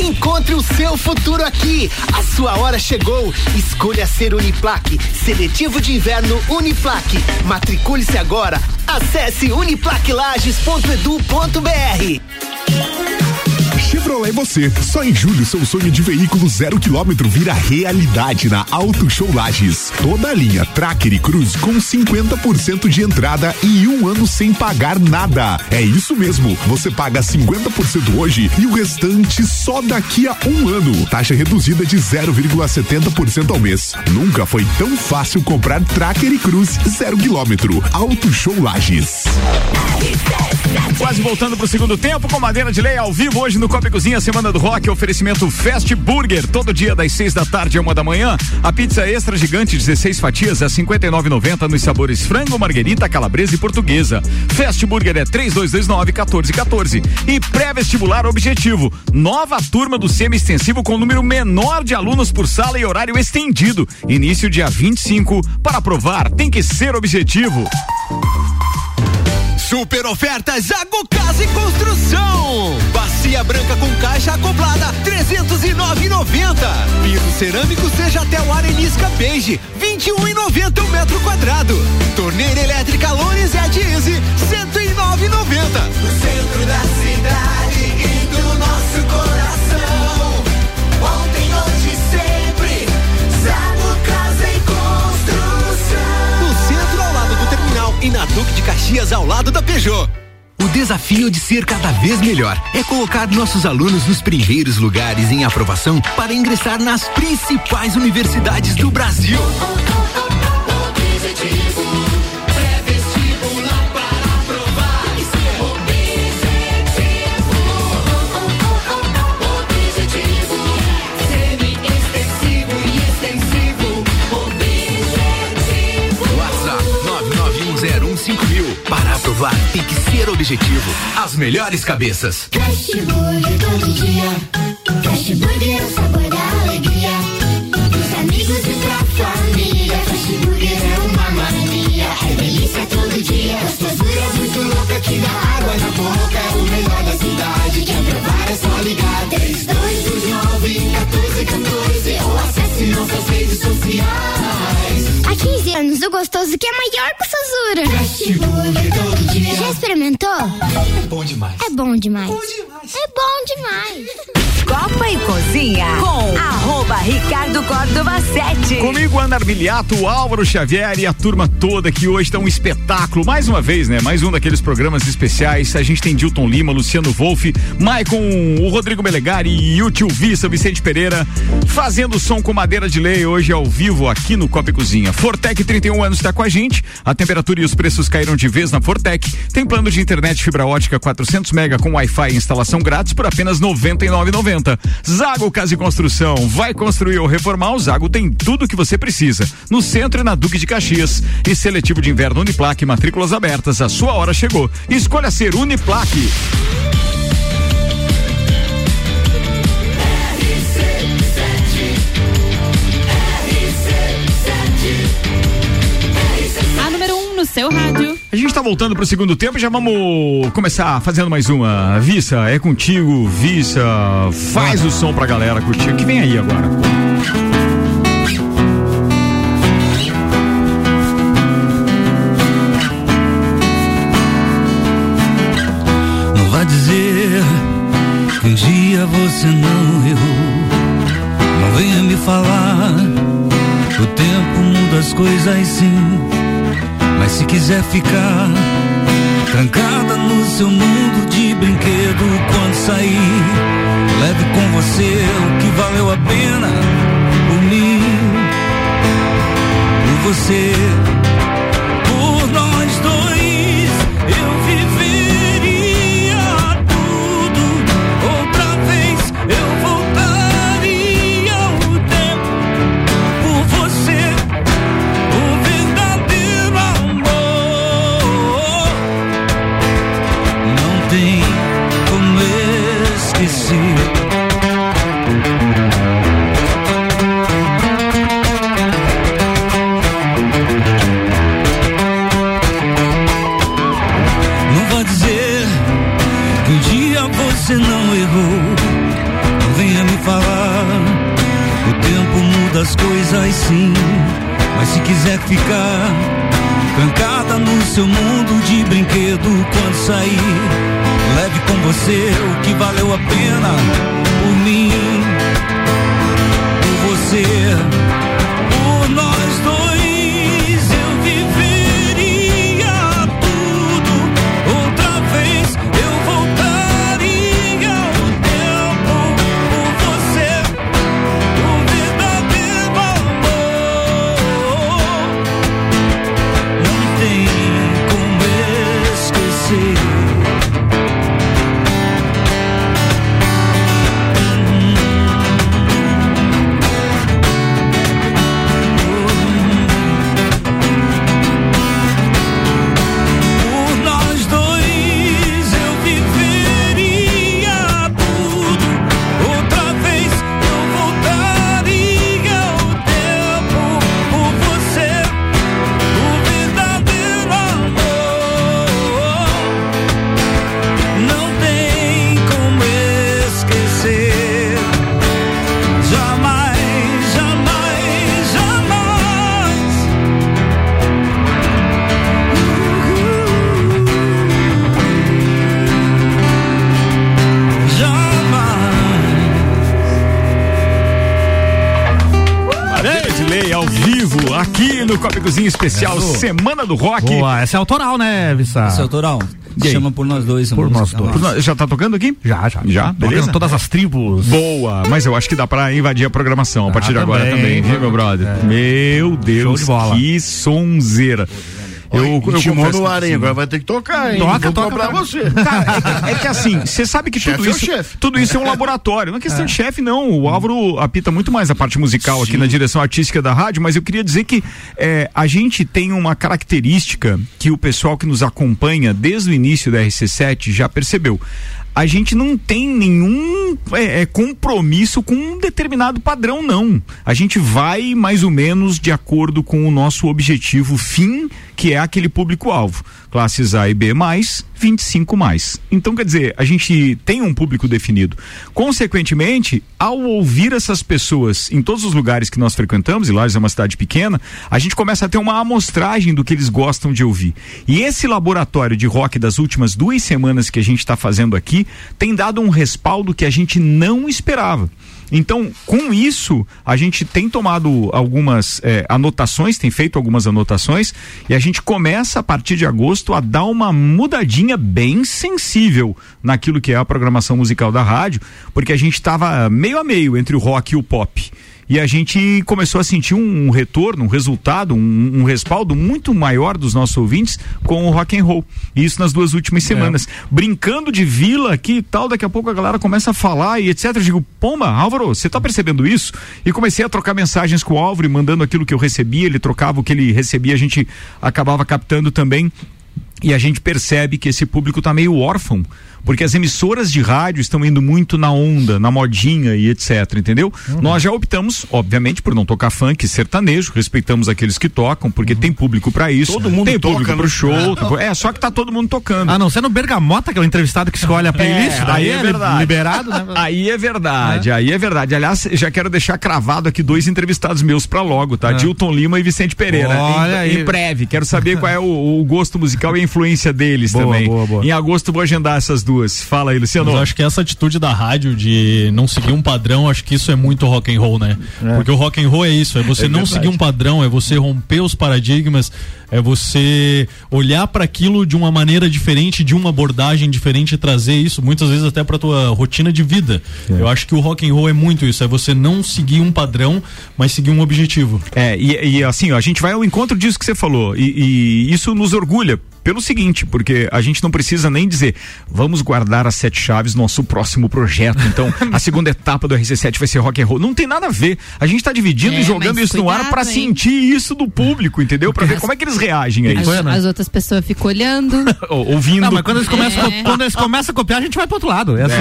Encontre o seu futuro aqui. A sua hora chegou. Escolha ser Uniplaque. Seletivo de inverno Uniplaque. Matricule-se agora. Acesse uniplaquelages.edu.br. Chevrolet você. Só em julho seu sonho de veículo zero quilômetro vira realidade na Auto Show Lages. Toda a linha Tracker e Cruz com 50% de entrada e um ano sem pagar nada. É isso mesmo. Você paga 50% hoje e o restante só daqui a um ano. Taxa reduzida de 0,70% ao mês. Nunca foi tão fácil comprar Tracker e Cruz zero quilômetro. Auto Show Lages. Quase voltando pro segundo tempo com Madeira de Lei ao vivo hoje no Copa Cozinha Semana do Rock, oferecimento Fast Burger, todo dia das seis da tarde a uma da manhã. A pizza extra gigante 16 fatias a 59,90 nos sabores frango, marguerita, calabresa e portuguesa. Fast Burger é 3229 1414 e pré-vestibular objetivo. Nova turma do semi extensivo com número menor de alunos por sala e horário estendido. Início dia 25. Para aprovar tem que ser objetivo. Super ofertas Zago Casa e Construção. Bacia branca com caixa acoplada, 309,90. Piso cerâmico seja até o arenisca beige, 21,90 o metro quadrado. Torneira elétrica de Easy, 109,90. No centro da cidade Duque de Caxias, ao lado da Peugeot. O desafio de ser cada vez melhor é colocar nossos alunos nos primeiros lugares em aprovação para ingressar nas principais universidades do Brasil. Aprovar tem que ser objetivo. As melhores cabeças. Fast Burger todo dia. Fast Burger é o sabor da alegria. Dos amigos e pra família. Fast Burger é uma mania. É delícia todo dia. Gostosura muito louca que dá água na boca. É o melhor da cidade. Quer provar é só ligar. 3229 1414 ou acesse nossas redes sociais. Há 15 anos, o gostoso que é maior que o Sazura. Fast Burger todo dia. Já experimentou? É bom demais. É bom demais. É bom demais. Copa e Cozinha com arroba Ricardo Córdova 7. Comigo, Ana Armiliato, Álvaro Xavier e a turma toda que hoje está um espetáculo. Mais uma vez, né? Mais um daqueles programas especiais. A gente tem Dilton Lima, Luciano Wolff, Maicon, o Rodrigo Melegari e o tio Vissa, Vicente Pereira, fazendo som com madeira de lei hoje ao vivo aqui no Copa e Cozinha. Fortec 31 anos está com a gente. A temperatura e os preços caíram de vez na Fortec. Tem plano de internet fibra ótica 400 mega com Wi-Fi e instalação grátis por apenas R$ 99,90. Zago Casa e Construção. Vai construir ou reformar? O Zago tem tudo que você precisa. No centro e na Duque de Caxias. E seletivo de inverno Uniplaque, matrículas abertas. A sua hora chegou. Escolha ser Uniplaque. A número 1 no seu rádio. A gente tá voltando pro segundo tempo, já vamos começar fazendo mais uma. Vissa, é contigo, Vissa. Faz o som pra galera curtir. O que vem aí agora? Não vá dizer que um dia você não errou. Não venha me falar. O tempo muda as coisas sim. Mas se quiser ficar trancada no seu mundo de brinquedo, quando sair, leve com você o que valeu a pena por mim, por você, por nós dois. Eu ficar Especial. Semana do Rock. Boa, essa é autoral, né, Vissa? Esse é autoral. Chama por nós dois. Por nós dois. Por nós- Já tá tocando aqui? Já, já. Já? Tocando Beleza? todas as tribos. Boa, mas eu acho que dá pra invadir a programação a partir de agora também, viu, meu brother? Meu Deus, Show de bola. que sonzeira. No que ar, hein? sim. Agora vai ter que tocar, hein? Toca, Vou toca pra- você. Cara, é que, é que assim, você sabe que tudo é o isso, chefe. tudo isso é um laboratório. Não é questão de chefe, não. O Álvaro apita muito mais a parte musical aqui na direção artística da rádio, mas eu queria dizer que é, a gente tem uma característica que o pessoal que nos acompanha desde o início da RC7 já percebeu. A gente não tem nenhum é, é, compromisso com um determinado padrão, não. A gente vai mais ou menos de acordo com o nosso objetivo fim, que é aquele público-alvo. Classes A e B, 25 mais. Então, quer dizer, a gente tem um público definido. Consequentemente, ao ouvir essas pessoas em todos os lugares que nós frequentamos, e Lages é uma cidade pequena, a gente começa a ter uma amostragem do que eles gostam de ouvir. E esse laboratório de rock das últimas duas semanas que a gente está fazendo aqui tem dado um respaldo que a gente não esperava. Então, com isso, a gente tem tomado algumas eh, anotações, tem feito algumas anotações, e a gente começa a partir de agosto a dar uma mudadinha bem sensível naquilo que é a programação musical da rádio, porque a gente estava meio a meio entre o rock e o pop. E a gente começou a sentir um, um retorno, um resultado, um, um respaldo muito maior dos nossos ouvintes com o rock and roll. Isso nas duas últimas semanas. Brincando de vila aqui e tal, daqui a pouco a galera começa a falar e etc. Eu digo, pomba, Álvaro, você tá percebendo isso? E comecei a trocar mensagens com o Álvaro, mandando aquilo que eu recebia, ele trocava o que ele recebia, a gente acabava captando também. E a gente percebe que esse público tá meio órfão, porque as emissoras de rádio estão indo muito na onda, na modinha e etc, entendeu? Nós já optamos, obviamente, por não tocar funk sertanejo, respeitamos aqueles que tocam, porque tem público para isso. Todo mundo tem toca, público né? pro show. É, só que tá todo mundo tocando. A não ser no Bergamota, que é o entrevistado que escolhe a playlist. É, daí aí é li- verdade. liberado, né? Aí é verdade, aí é verdade. Aliás, já quero deixar cravado aqui dois entrevistados meus pra logo, tá? Ah. Dilton Lima e Vicente Pereira. Olha em, aí. em breve. Quero saber qual é o, o gosto musical e a influência deles Boa, também. boa, boa. Em agosto vou agendar essas duas. Fala aí, Luciano. Mas eu acho que essa atitude da rádio de não seguir um padrão, acho que isso é muito rock and roll, né? Porque o rock and roll é isso, é você É não verdade. seguir um padrão, é você romper os paradigmas, é você olhar para aquilo de uma maneira diferente, de uma abordagem diferente e trazer isso muitas vezes até para tua rotina de vida. Eu acho que o rock and roll é muito isso, é você não seguir um padrão, mas seguir um objetivo. É, e, e assim, ó, a gente vai ao encontro disso que você falou. E, e isso nos orgulha. Pelo seguinte, porque a gente não precisa nem dizer, vamos guardar as sete chaves no nosso próximo projeto. Então, a segunda etapa do RC7 vai ser rock and roll. Não tem nada a ver. A gente tá dividindo É, e jogando isso no ar cuidado, pra hein? sentir isso do público, entendeu? Pra ver como é que eles reagem a As, isso. as outras pessoas ficam olhando. Ou- Ouvindo. Não, mas quando eles, começam, É. quando eles começam a copiar, a gente vai pro outro lado. É assim.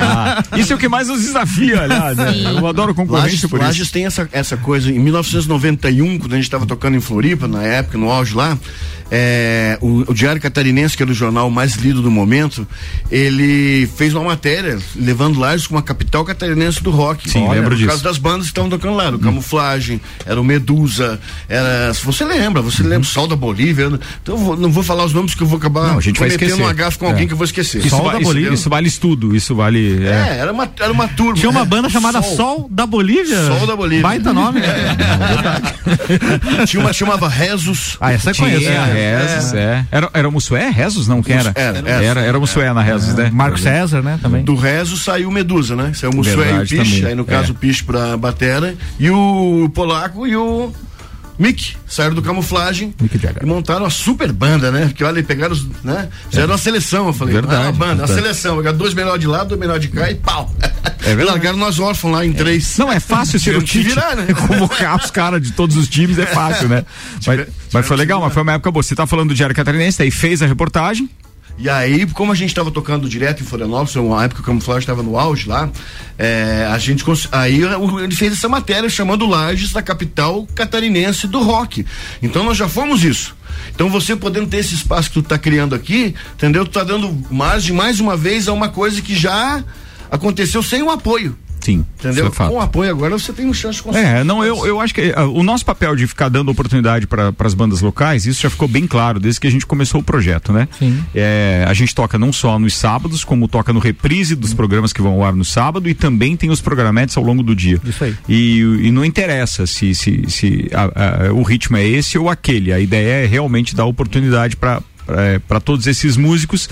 Ah, isso é o que mais nos desafia, aliás. né? Eu adoro concorrência Lages, por Lages isso. tem essa, essa coisa. Em 1991, quando a gente estava tocando em Floripa, na época, no auge lá, é, o- o Diário Catarinense, que era o jornal mais lido do momento, ele fez uma matéria levando Lages como a capital catarinense do rock. Sim, lembro por disso. causa das bandas que estavam tocando lá, o Camuflagem, era o Medusa, era, se você lembra, você Uhum. lembra, Sol da Bolívia, né? então eu vou- não vou falar os nomes que eu vou acabar Não, a gente vai cometendo esquecer. um agafe com alguém É. que eu vou esquecer. Isso, va- isso, isso vale estudo, isso vale. É, era uma, era uma turma. Tinha uma é, banda chamada Sol, da Bolívia. Sol da Bolívia. Baita nome. Tinha uma chamava Rezos. Ah, essa eu conheço. Rezos, é. Era, era o Mussué? Rezos? Não, quem era? Era, era, era, era o Mussué na Rezos, né? Marco César, né? Também. Do Rezo saiu Medusa, né? Saiu o Mussué e o Piche, aí no caso É. o Piche pra Batera, e o Polaco e o Mick saíram do camuflagem e montaram uma super banda, né? Porque olha, pegaram os, né? Fizeram uma seleção, eu falei, Verdade, é uma banda, uma seleção, pegaram dois melhores de lá, dois melhores de cá e pau. É verdade. Largaram nós órfãos lá em três. Não, é fácil ser o Tite. virar, né? Convocar os caras de todos os times é fácil, né? Mas, mas foi legal, mas foi uma época boa. Você tá falando do Diário Catarinense, daí fez a reportagem. E aí, como a gente estava tocando direto em Florianópolis, uma época que o camuflagem estava no auge lá, é, a gente aí ele fez essa matéria chamando Lages da capital catarinense do rock. Então nós já fomos isso. Então você podendo ter esse espaço que tu tá criando aqui, entendeu? Tu tá dando margem mais uma vez a uma coisa que já aconteceu sem o apoio. Sim. Entendeu? é. Com o apoio agora você tem um chance de conseguir. É, não, eu, eu acho que ah, o nosso papel de ficar dando oportunidade para as bandas locais, isso já ficou bem claro desde que a gente começou o projeto, né? Sim. É, a gente toca não só nos sábados, como toca no reprise dos programas que vão ao ar no sábado e também tem os programetes ao longo do dia. Isso aí. E, e não interessa se, se, se a- a- o ritmo é esse ou aquele. A ideia é realmente dar oportunidade para todos esses músicos.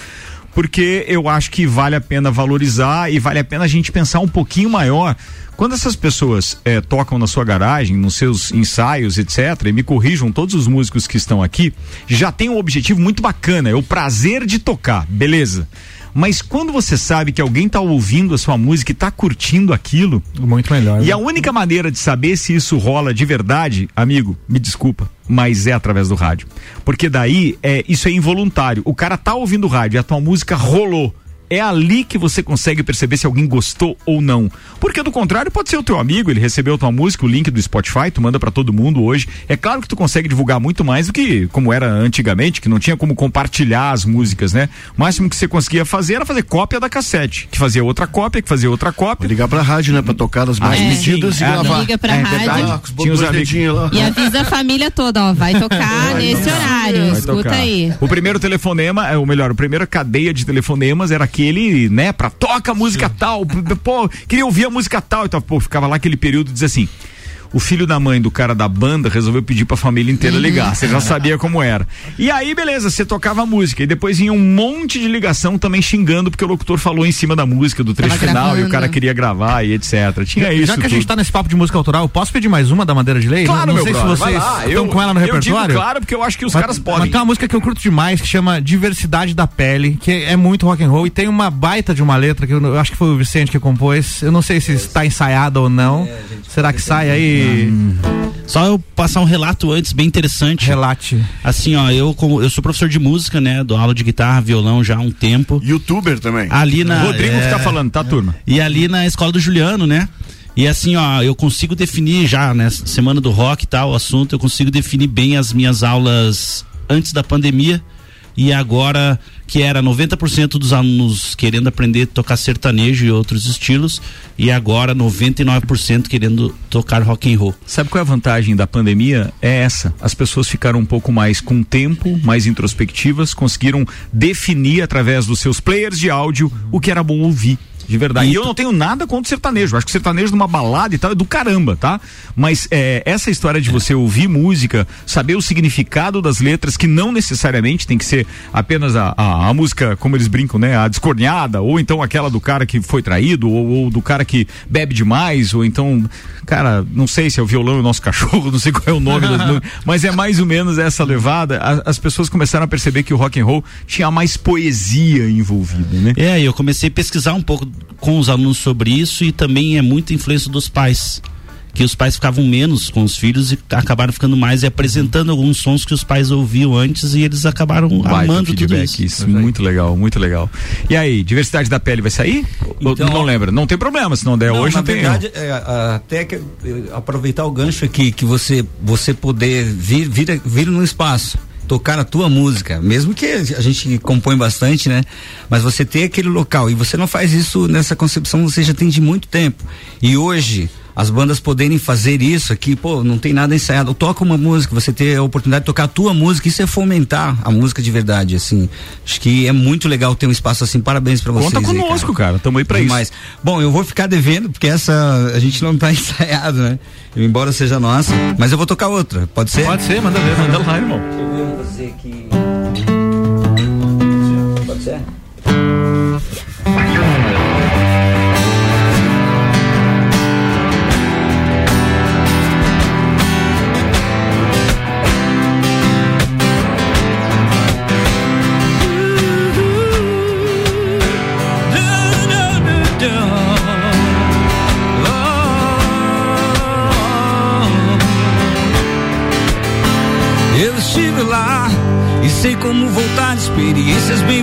Porque eu acho que vale a pena valorizar e vale a pena a gente pensar um pouquinho maior. Quando essas pessoas eh, tocam na sua garagem, nos seus ensaios, etc., e me corrijam todos os músicos que estão aqui, já tem um objetivo muito bacana, é o prazer de tocar, beleza. Mas quando você sabe que alguém está ouvindo a sua música e está curtindo aquilo. Muito melhor. E né? a única maneira de saber se isso rola de verdade, amigo, me desculpa, mas é através do rádio. Porque daí é, isso é involuntário. O cara tá ouvindo o rádio e a tua música rolou. É ali que você consegue perceber se alguém gostou ou não. Porque do contrário, pode ser o teu amigo, ele recebeu a tua música, o link do Spotify, tu manda pra todo mundo hoje. É claro que tu consegue divulgar muito mais do que como era antigamente, que não tinha como compartilhar as músicas, né? O máximo que você conseguia fazer era fazer cópia da cassete, que fazia outra cópia, que fazia outra cópia. Ligar pra rádio, né? Pra tocar as mais Ah, medidas sim. e Ah, gravar. Liga pra É rádio. Tinha os amigos. lá. E avisa a família toda, ó, vai tocar nesse horário. Vai Escuta tocar. aí. O primeiro telefonema, é, ou melhor, a primeira cadeia de telefonemas era aquele, né, pra toca a música tal, p- pô, queria ouvir a música tal, então, pô, ficava lá aquele período diz assim. O filho da mãe do cara da banda resolveu pedir pra família inteira ligar. Você já sabia como era. E aí, beleza, você tocava a música. E depois vinha um monte de ligação também xingando, porque o locutor falou em cima da música, do trecho Tava final, e o gravando. cara queria gravar e etc. Tinha Já, isso. já que a gente tudo. tá nesse papo de música autoral, posso pedir mais uma da Madeira de Lei? Claro, não meu sei brother, se vocês vai lá. estão Eu- com ela no eu digo repertório. claro, porque eu acho que os Mas- caras Mas podem. tem uma música que eu curto demais que chama Diversidade da Pele, que é muito rock and roll e tem uma baita de uma letra que eu, eu acho que foi o Vicente que compôs. Eu não sei se está ensaiada ou não. Será que sai aí? Só eu passar um relato antes bem interessante. Relate. Assim, ó, eu como eu sou professor de música, né? Dou aula de guitarra, violão já há um tempo. Youtuber também. Ali na Rodrigo que tá falando, tá, turma? E ali na escola do Juliano, né? E assim, ó, eu consigo definir já, né? Semana do rock e tal, o assunto, eu consigo definir bem as minhas aulas antes da pandemia e agora que era 90% dos alunos querendo aprender a tocar sertanejo e outros estilos e agora 99% querendo tocar rock and roll. Sabe qual é a vantagem da pandemia? É essa. As pessoas ficaram um pouco mais com tempo, mais introspectivas, conseguiram definir através dos seus players de áudio o que era bom ouvir. De verdade. E, eu não tenho nada contra o sertanejo. Acho que o sertanejo numa balada e tal é do caramba, tá? Mas é, essa história de você ouvir música, saber o significado das letras, que não necessariamente tem que ser apenas a, a, a música, como eles brincam, né? A descorneada, ou então aquela do cara que foi traído, ou, ou do cara que bebe demais, ou então, cara, não sei se é o violão e o nosso cachorro, não sei qual é o nome das mas é mais ou menos essa levada. A- as pessoas começaram a perceber que o rock and roll tinha mais poesia envolvida, né? É, e eu comecei a pesquisar um pouco com os alunos sobre isso e também é muita influência dos pais. Que os pais ficavam menos com os filhos e acabaram ficando mais e apresentando alguns sons que os pais ouviam antes e eles acabaram Baita amando tudo feedback, isso. isso, muito legal, muito legal. E aí, diversidade da pele vai sair? Então- não lembra? Não tem problema, se não der hoje na não tem verdade, é, até que aproveitar o gancho aqui que você você poder vir vir vir no espaço tocar a tua música, mesmo que a gente compõe bastante, né? Mas você ter aquele local e você não faz isso nessa concepção, você já tem de muito tempo. E hoje as bandas poderem fazer isso aqui, pô, não tem nada ensaiado. Toca uma música, você ter a oportunidade de tocar a tua música, isso é fomentar a música de verdade, assim. Acho que é muito legal ter um espaço assim. Parabéns pra vocês. Conta aí, conosco, cara. Tamo aí pra Demais. Bom, eu vou ficar devendo, porque essa a gente não tá ensaiado, né? Embora seja nossa, mas eu vou tocar outra. Pode ser? Pode ser, manda ver, manda lá, irmão. Eu vou fazer aqui. Experiências bem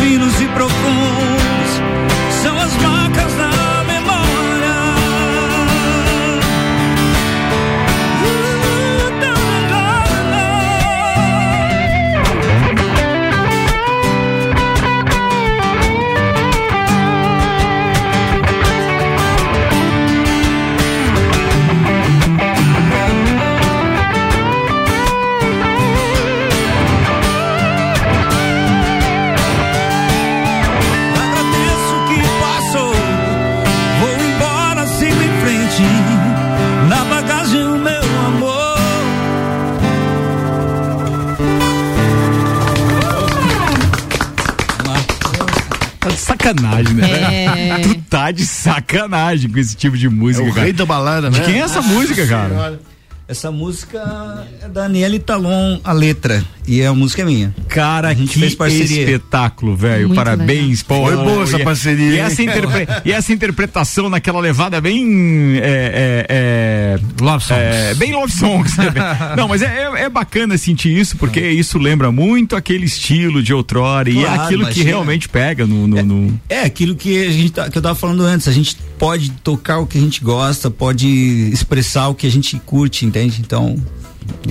finos e profundos. São as marcas da tá de sacanagem com esse tipo de música, É o cara. rei da balada, De né? quem é essa Nossa música, cara? Senhora. Essa música é da Aniele Talon, a letra. E a música é minha. Cara, a gente que fez parceria. espetáculo, velho. Parabéns, pô. Foi boa essa E- parceria, E essa, interpre- e essa interpretação naquela levada bem. É, é, é, Love songs. é, bem love songs. né? Não, mas é, é, é bacana sentir isso, porque isso lembra muito aquele estilo de outrora. e é Claro, aquilo que realmente pega no. no- no- É aquilo que a gente tá- que eu tava falando antes. A gente pode tocar o que a gente gosta, pode expressar o que a gente curte, entende? Então.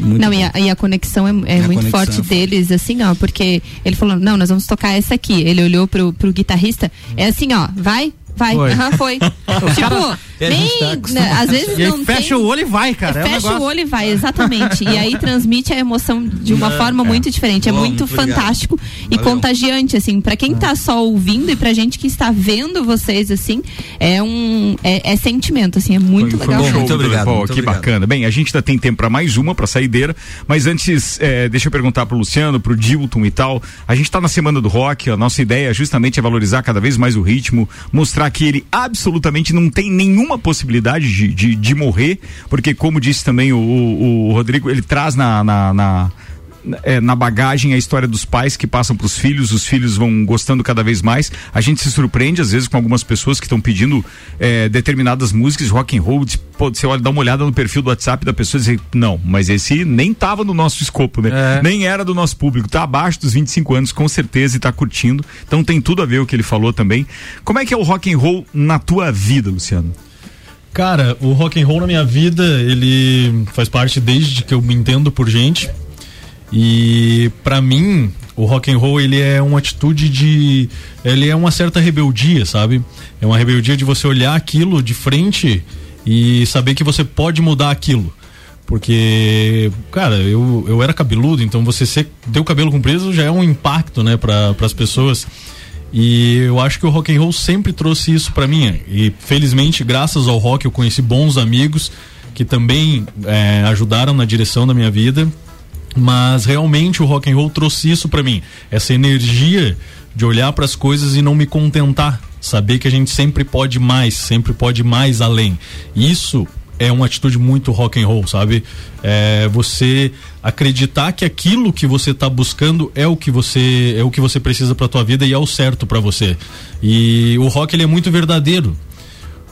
Muito não, e a, e a conexão é, é a muito conexão forte é forte. deles, assim, ó, porque ele falou, não, nós vamos tocar essa aqui. Ele olhou pro, pro guitarrista, é assim, ó, vai, vai, Foi. foi. tipo, É, a gente tá nem, acostumado. né, às vezes E não fecha tem... o olho e vai, cara. é um Fecha negócio. o olho e vai, exatamente. E aí transmite a emoção de uma Não, forma é. muito diferente. É Bom, muito, muito obrigado. fantástico e Valeu. contagiante, assim. Pra quem tá só ouvindo e pra gente que está vendo vocês, assim, é um. É, é sentimento, assim, é muito Foi- foi legal. show, Muito obrigado, Pô, muito que obrigado. bacana. Bem, a gente ainda tem tempo para mais uma, para saideira, mas antes, é, deixa eu perguntar pro Luciano, pro Dilton e tal. A gente tá na semana do rock, a nossa ideia justamente é valorizar cada vez mais o ritmo, mostrar que ele absolutamente não tem nenhuma nenhuma possibilidade de, de, de morrer, porque como disse também o, o, o Rodrigo, ele traz na, na, na é, na bagagem a história dos pais que passam para os filhos, os filhos vão gostando cada vez mais. A gente se surpreende às vezes com algumas pessoas que estão pedindo é, determinadas músicas rock and roll. Pô, você olha, dá uma olhada no perfil do WhatsApp da pessoa e diz, não, mas esse nem tava no nosso escopo, né? É. Nem era do nosso público, tá abaixo dos 25 anos com certeza e tá curtindo. Então tem tudo a ver o que ele falou também. Como é que é o rock and roll na tua vida, Luciano? Cara, o rock and roll na minha vida, ele faz parte desde que eu me entendo por gente. E para mim, o rock and roll ele é uma atitude de ele é uma certa rebeldia, sabe? É uma rebeldia de você olhar aquilo de frente e saber que você pode mudar aquilo. Porque, cara, eu, eu era cabeludo, então você ter o cabelo comprido já é um impacto, né, para as pessoas. E eu acho que o rock and roll sempre trouxe isso para mim. E felizmente, graças ao rock, eu conheci bons amigos que também é, ajudaram na direção da minha vida mas realmente o rock and roll trouxe isso para mim, essa energia de olhar para as coisas e não me contentar, saber que a gente sempre pode mais, sempre pode mais além. Isso é uma atitude muito rock and roll, sabe? É você acreditar que aquilo que você está buscando é o que você é o que você precisa para tua vida e é o certo para você. E o rock ele é muito verdadeiro.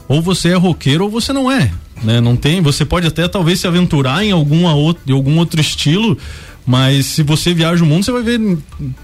Ou você é roqueiro ou você não é né? Não tem, você pode até talvez se aventurar em alguma outro, em algum outro estilo, mas se você viaja o mundo, você vai ver em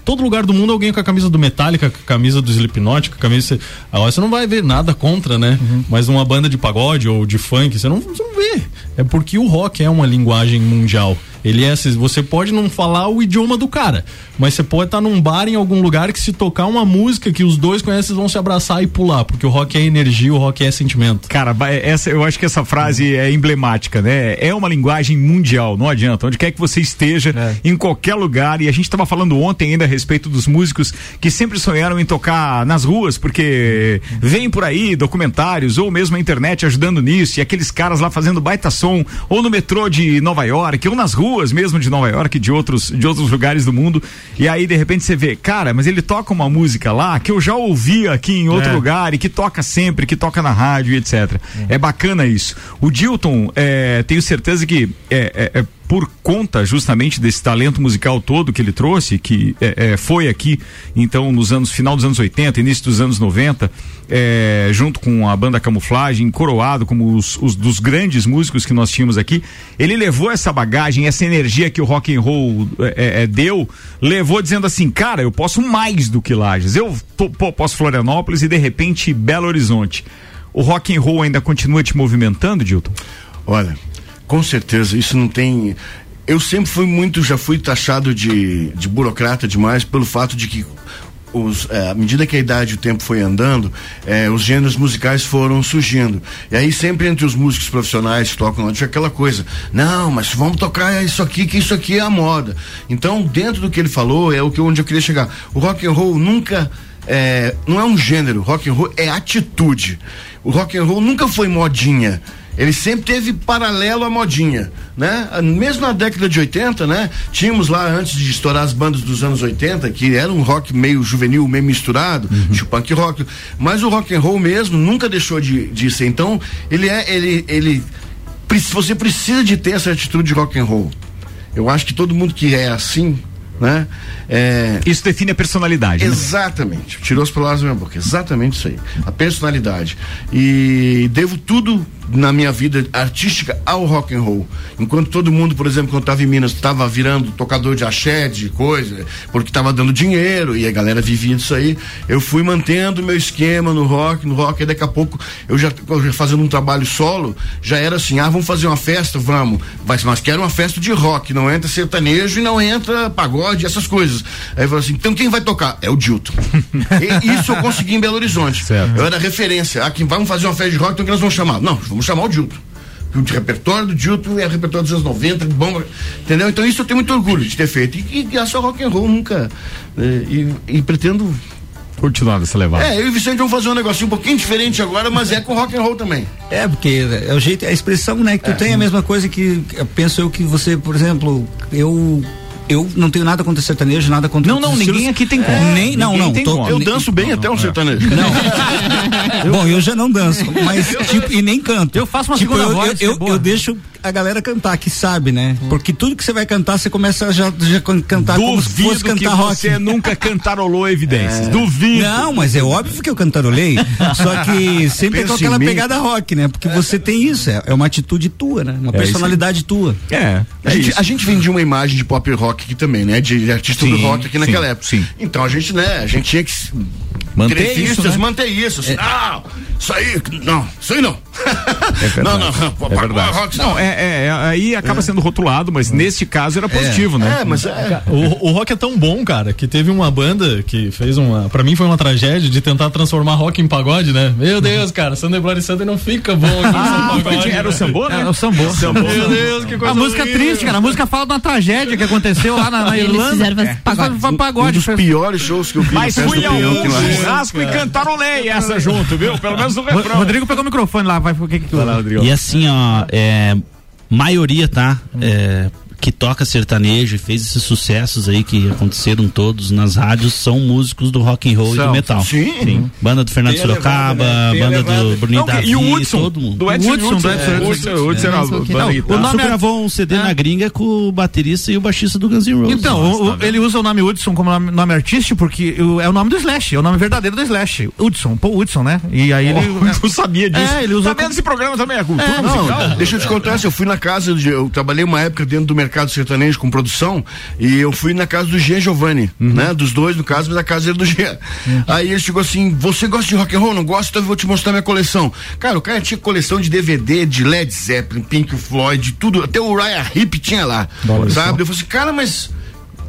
todo lugar do mundo alguém com a camisa do Metallica, com a camisa do Slipknot, com a camisa. Agora você não vai ver nada contra, né? Uhum. Mas uma banda de pagode ou de funk, você não, você não vê. É porque o rock é uma linguagem mundial. Ele é, você pode não falar o idioma do cara, mas você pode estar tá num bar em algum lugar que se tocar uma música que os dois conhecem, vão se abraçar e pular, porque o rock é energia, o rock é sentimento. Cara, essa, eu acho que essa frase é emblemática, né? É uma linguagem mundial, não adianta. Onde quer que você esteja, é. em qualquer lugar, e a gente estava falando ontem ainda a respeito dos músicos que sempre sonharam em tocar nas ruas, porque vem por aí documentários ou mesmo a internet ajudando nisso, e aqueles caras lá fazendo baita som, ou no metrô de Nova York, ou nas ruas ruas mesmo de Nova York, de outros, de outros lugares do mundo. E aí, de repente, você vê, cara, mas ele toca uma música lá que eu já ouvi aqui em outro é. lugar e que toca sempre, que toca na rádio e etc. Uhum. É bacana isso. O Dilton, é, tenho certeza que é, é, é por conta justamente desse talento musical todo que ele trouxe, que é, é, foi aqui, então, nos anos, final dos anos 80, início dos anos 90, é, junto com a banda Camuflagem, coroado como os, os, dos grandes músicos que nós tínhamos aqui, ele levou essa bagagem, essa energia que o rock and roll é, é, deu, levou dizendo assim, cara, eu posso mais do que Lages, eu tô, pô, posso Florianópolis e de repente Belo Horizonte. O rock and roll ainda continua te movimentando, Dilton? Olha, com certeza, isso não tem. Eu sempre fui muito, já fui taxado de, de burocrata demais pelo fato de que os, é, à medida que a idade e o tempo foi andando, é, os gêneros musicais foram surgindo. E aí sempre entre os músicos profissionais que tocam lá, tinha aquela coisa, não, mas vamos tocar isso aqui, que isso aqui é a moda. Então, dentro do que ele falou, é o que onde eu queria chegar. O rock and roll nunca é, não é um gênero, rock and roll é atitude. O rock and roll nunca foi modinha. Ele sempre teve paralelo à modinha, né? Mesmo na década de 80, né? Tínhamos lá antes de estourar as bandas dos anos 80, que era um rock meio juvenil, meio misturado, uhum. tipo punk rock, mas o rock and roll mesmo nunca deixou de, de ser. Então, ele é ele ele você precisa de ter essa atitude de rock and roll. Eu acho que todo mundo que é assim né? É... Isso define a personalidade. Né? Exatamente. Né? Tirou as palavras da minha boca. Exatamente isso aí. A personalidade. E devo tudo na minha vida artística ao rock and roll. Enquanto todo mundo, por exemplo, quando estava em Minas, estava virando tocador de axé, de coisa, porque estava dando dinheiro e a galera vivia disso aí, eu fui mantendo meu esquema no rock, no rock, e daqui a pouco eu já, já fazendo um trabalho solo, já era assim, ah, vamos fazer uma festa, vamos, mas, mas quero uma festa de rock, não entra sertanejo e não entra pagode, essas coisas. Aí eu falei assim, então quem vai tocar? É o Dilton. isso eu consegui em Belo Horizonte. Certo. Eu era referência, ah, quem vamos fazer uma festa de rock, então que nós vamos chamar? Não, vamos chamar o Dilton. O repertório do Dilton é o repertório dos anos 90, bom, entendeu? Então isso eu tenho muito orgulho de ter feito. E, e graças ao rock and roll nunca. Né, e, e pretendo continuar dessa levada. É, eu e o Vicente vamos fazer um negocinho um pouquinho diferente agora, mas é com rock and roll também. É, porque é o jeito, é a expressão, né? Que tu é. tem a mesma coisa que penso eu que você, por exemplo, eu eu não tenho nada contra sertanejo, nada contra Não, não, ninguém aqui tem como. É, Nem, não, não. tô-. Eu danço bem até um sertanejo. Bom, eu já não danço, mas tipo, e nem canto. Eu faço uma tipo, segunda eu, voz, eu, é eu, eu deixo a galera cantar, que sabe, né? Porque tudo que você vai cantar, você começa a já, já can- cantar como se fosse Duvido que cantar rock. você nunca cantarolou evidências. Duvido. Não, mas é óbvio que eu cantarolei. só que sempre Pensa com aquela pegada rock, né? Porque você tem isso, é, é uma atitude tua, né? Uma É isso personalidade tua. É, A gente, a gente vendia uma imagem de pop rock aqui também, né? De, de artista do Sim, rock aqui naquela sim, época. sim. Então a gente, né? A gente tinha que Manter isso, né? manter isso. Assim, Não, isso aí, não, isso aí não. É verdade. não, não, pop é verdade. rock Não, é, é, é, aí acaba sendo rotulado, mas neste caso era positivo, né? É, mas é. O, o rock é tão bom, cara, que teve uma banda que fez uma. Pra mim foi uma tragédia de tentar transformar rock em pagode, né? Meu Deus, cara, Sunday Bloody Sunday não fica bom. aqui Ah, pagode, era o sambô, né? É o sambô. Meu Deus, que coisa A música horrível. triste, cara. A música fala de uma tragédia que aconteceu lá na, na Eles Irlanda. fizeram É. pagode. Um pagode. dos foi- piores shows que eu vi Mas fui do a Peão, um que lá. churrasco e cantarolei essa junto, viu? Pelo menos no refrão. Rodrigo pegou o microfone lá, vai, o que que tu... Vai lá, Rodrigo. E assim, ó, é, maioria, tá? É, que toca sertanejo e fez esses sucessos aí que aconteceram todos nas rádios são músicos do rock and roll e São, do metal. sim. Banda do Fernando Tem Sorocaba, elevado, né? Banda do elevado. Bruninho Não, Davi, e o Hudson, todo mundo. do Edson Hudson, do Edson, É, Hudson. Hudson, Hudson era a banda Não, guitarra. o nome é- gravou um CD É. na gringa com o baterista e o baixista do Guns N' Roses. Então, o- o- ele usa o nome Hudson como nome, nome artístico porque o- é o nome do Slash, é o nome verdadeiro do Slash. Hudson, Paul Hudson, né? E aí ele. Eu sabia disso. É, ele usou Tá vendo esse programa também? É cultura É, musical? Deixa eu te contar, eu fui na casa, eu trabalhei uma época dentro do mercado sertanejo com produção e eu fui na casa do Jean Giovanni, né? Dos dois, no caso, mas a casa era do Jean. Aí ele chegou assim, você gosta de rock and roll? Não gosta? Então eu vou te mostrar minha coleção. Cara, o cara tinha coleção de DVD de Led Zeppelin, Pink Floyd, tudo, até o Ryan Hip tinha lá, sabe? Eu falei assim, cara, mas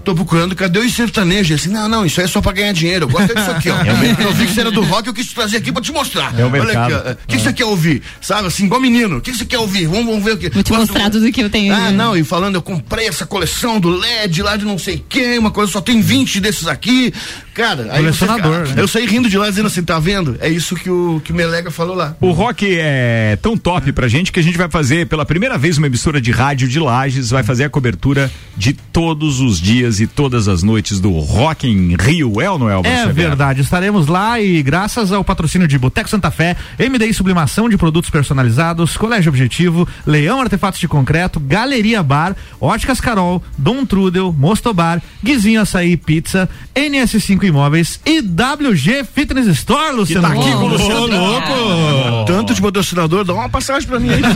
tô procurando, cadê o sertanejo? Ele assim, não, não, isso aí é só pra ganhar dinheiro. Eu gosto disso aqui, ó. eu vi que você era do rock, eu quis te trazer aqui pra te mostrar. É o Olha mercado. aqui, ó. O que, que você quer ouvir? Sabe, assim, igual menino. O que, que você quer ouvir? Vamos, vamos ver o que. Vou te mostrar tudo que eu tenho. Ah, não, e falando, eu comprei essa coleção do LED lá de não sei quem, uma coisa, só tem 20 desses aqui. Cara, aí você, Colecionador, né? eu saí rindo de lá dizendo assim, tá vendo? É isso que o, que o Melega falou lá. O rock é tão top pra gente que a gente vai fazer pela primeira vez uma emissora de rádio de Lages, vai fazer a cobertura de todos os dias e todas as noites do Rock em Rio, é ou não é, É verdade, estaremos lá e graças ao patrocínio de Boteco Santa Fé, MDI Sublimação de Produtos Personalizados, Colégio Objetivo, Leão Artefatos de Concreto, Galeria Bar, Óticas Carol, Dom Trudel, Mostobar, Guizinho Açaí Pizza, NS5 Imóveis e WG Fitness Store, Luciano. tá aqui com o. Luciano. Ô, louco! Tanto de patrocinador, dá uma passagem pra mim aí.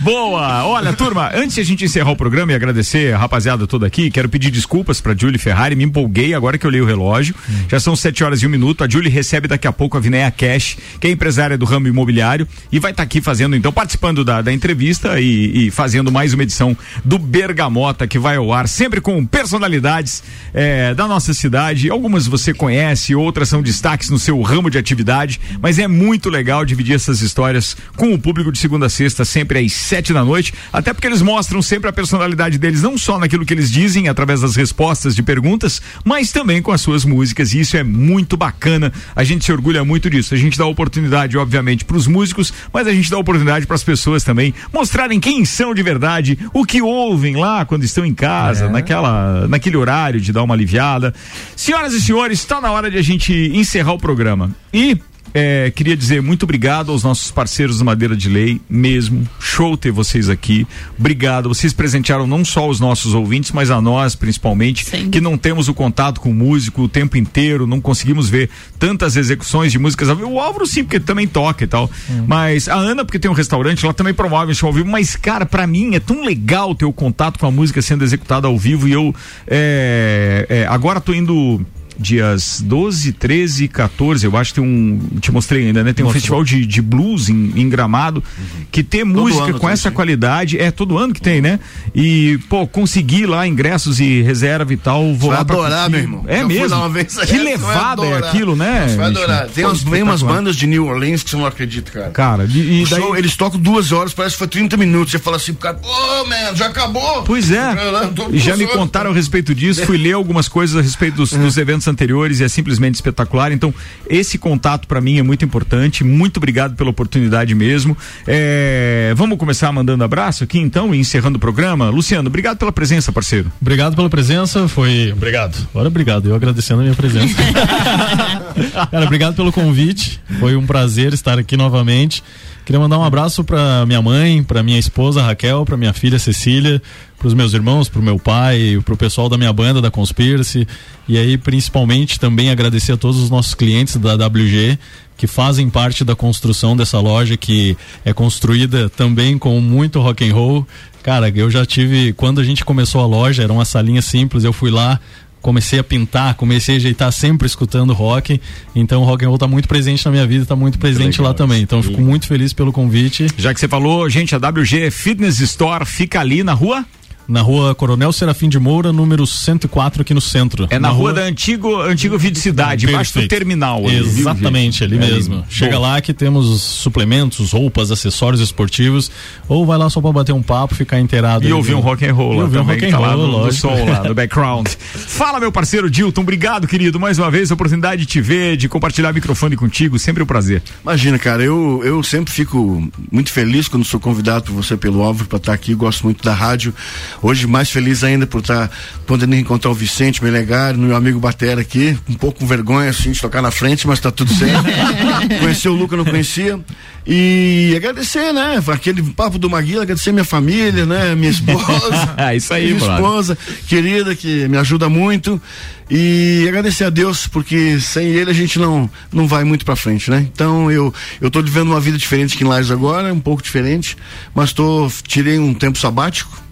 Boa! Olha, turma, antes de a gente encerrar o programa e agradecer a rapaziada toda aqui, quero pedir desculpas pra Julie Ferrari, me empolguei agora que eu li o relógio. Já são sete horas e um minuto. A Julie recebe daqui a pouco a Vinéia Cash, que é empresária do ramo imobiliário, e vai estar aqui fazendo, então, participando da, da entrevista e, e fazendo mais uma edição do Bergamota, que vai ao ar, sempre com personalidades eh, da nossa cidade. Algumas você conhece, outras são destaques no seu ramo de atividade, mas é muito legal dividir essas histórias com o público de segunda a sexta, sempre às sete da noite, até porque eles mostram sempre a personalidade deles, não só naquilo que eles dizem através das respostas de perguntas, mas também com as suas músicas, e isso é muito bacana. A gente se orgulha muito disso. A gente dá oportunidade, obviamente, para os músicos, mas a gente dá oportunidade para as pessoas também mostrarem quem são de verdade, o que ouvem lá quando estão em casa, naquela, naquele horário de dar uma aliviada. Senhoras e senhores, está na hora de a gente encerrar o programa. E é, queria dizer muito obrigado aos nossos parceiros do Madeira de Lei, mesmo. Show ter vocês aqui. Obrigado. Vocês presentearam não só os nossos ouvintes, mas a nós, principalmente, que não temos o contato com o músico o tempo inteiro, não conseguimos ver tantas execuções de músicas. ao vivo. O Álvaro sim, porque também toca e tal. Mas a Ana, porque tem um restaurante, ela também promove show ao vivo. Mas, cara, pra mim é tão legal ter o contato com a música sendo executada ao vivo. E eu é, é, agora tô indo dias 12, 13 e 14, eu acho que tem um. Te mostrei ainda, né? Tem um festival de, de blues em, em Gramado, que ter música ano com tem, essa qualidade, é todo ano que tem, né? E, pô, conseguir lá ingressos e reserva e tal, vou Vai lá adorar, meu irmão. É fui mesmo. vez, que levada é aquilo, né? Você vai adorar. Tem Pô, umas, vem umas bandas de New Orleans que você não acredita, cara. Cara, e, e O daí. show, eles tocam duas horas, parece que foi 30 minutos. Você fala assim, pro cara, ô, man, já acabou. Pois é. Eu E já me contaram a respeito disso, fui ler algumas coisas a respeito dos, dos eventos eventos anteriores e é simplesmente espetacular. Então, esse contato para mim é muito importante. Muito obrigado pela oportunidade mesmo. É, vamos começar mandando abraço aqui então e encerrando o programa. Luciano, obrigado pela presença, parceiro. Obrigado pela presença, foi. Obrigado. Agora obrigado, eu agradecendo a minha presença. Cara, obrigado pelo convite. Foi um prazer estar aqui novamente. Queria mandar um abraço para minha mãe, para minha esposa Raquel, para minha filha Cecília, para os meus irmãos, para o meu pai, para o pessoal da minha banda da Conspiracy e aí principalmente também agradecer a todos os nossos clientes da WG que fazem parte da construção dessa loja que é construída também com muito rock and roll. Cara, eu já tive quando a gente começou a loja era uma salinha simples, eu fui lá comecei a pintar, comecei a ajeitar sempre escutando rock. Então o rock and roll tá muito presente na minha vida, tá muito presente lá também. Então eu fico muito feliz pelo convite. Já que você falou, gente, a WG Fitness Store fica ali na rua na rua Coronel Serafim de Moura, número 104, aqui no centro. É na, na rua, rua, da antigo, antigo Vídeo Cidade, embaixo do terminal. Ali, Exatamente, ali é mesmo. Ali. Chega Bom. lá que temos suplementos, roupas, acessórios esportivos, ou vai lá só pra bater um papo, ficar inteirado. E ouvir um rock and roll lá também, um rock and tá roll, lá no, no som lá, no background. Fala, meu parceiro Dilton, obrigado, querido, mais uma vez, a oportunidade de te ver, de compartilhar o microfone contigo, sempre um prazer. Imagina, cara, eu, eu sempre fico muito feliz quando sou convidado por você pelo Álvaro pra estar aqui, gosto muito da rádio. Hoje, mais feliz ainda por estar tá podendo encontrar o Vicente Melegar, meu amigo Batera aqui, um pouco com vergonha assim de tocar na frente, mas tá tudo certo. Conhecer o Luca não conhecia. E agradecer, né? Aquele papo do Maguila, agradecer minha família, né? Minha esposa. é isso aí, Minha brother. esposa querida que me ajuda muito. E agradecer a Deus, porque sem ele a gente não, não vai muito pra frente, né? Então eu, eu tô vivendo uma vida diferente aqui em Lages agora, um pouco diferente, mas tô, tirei um tempo sabático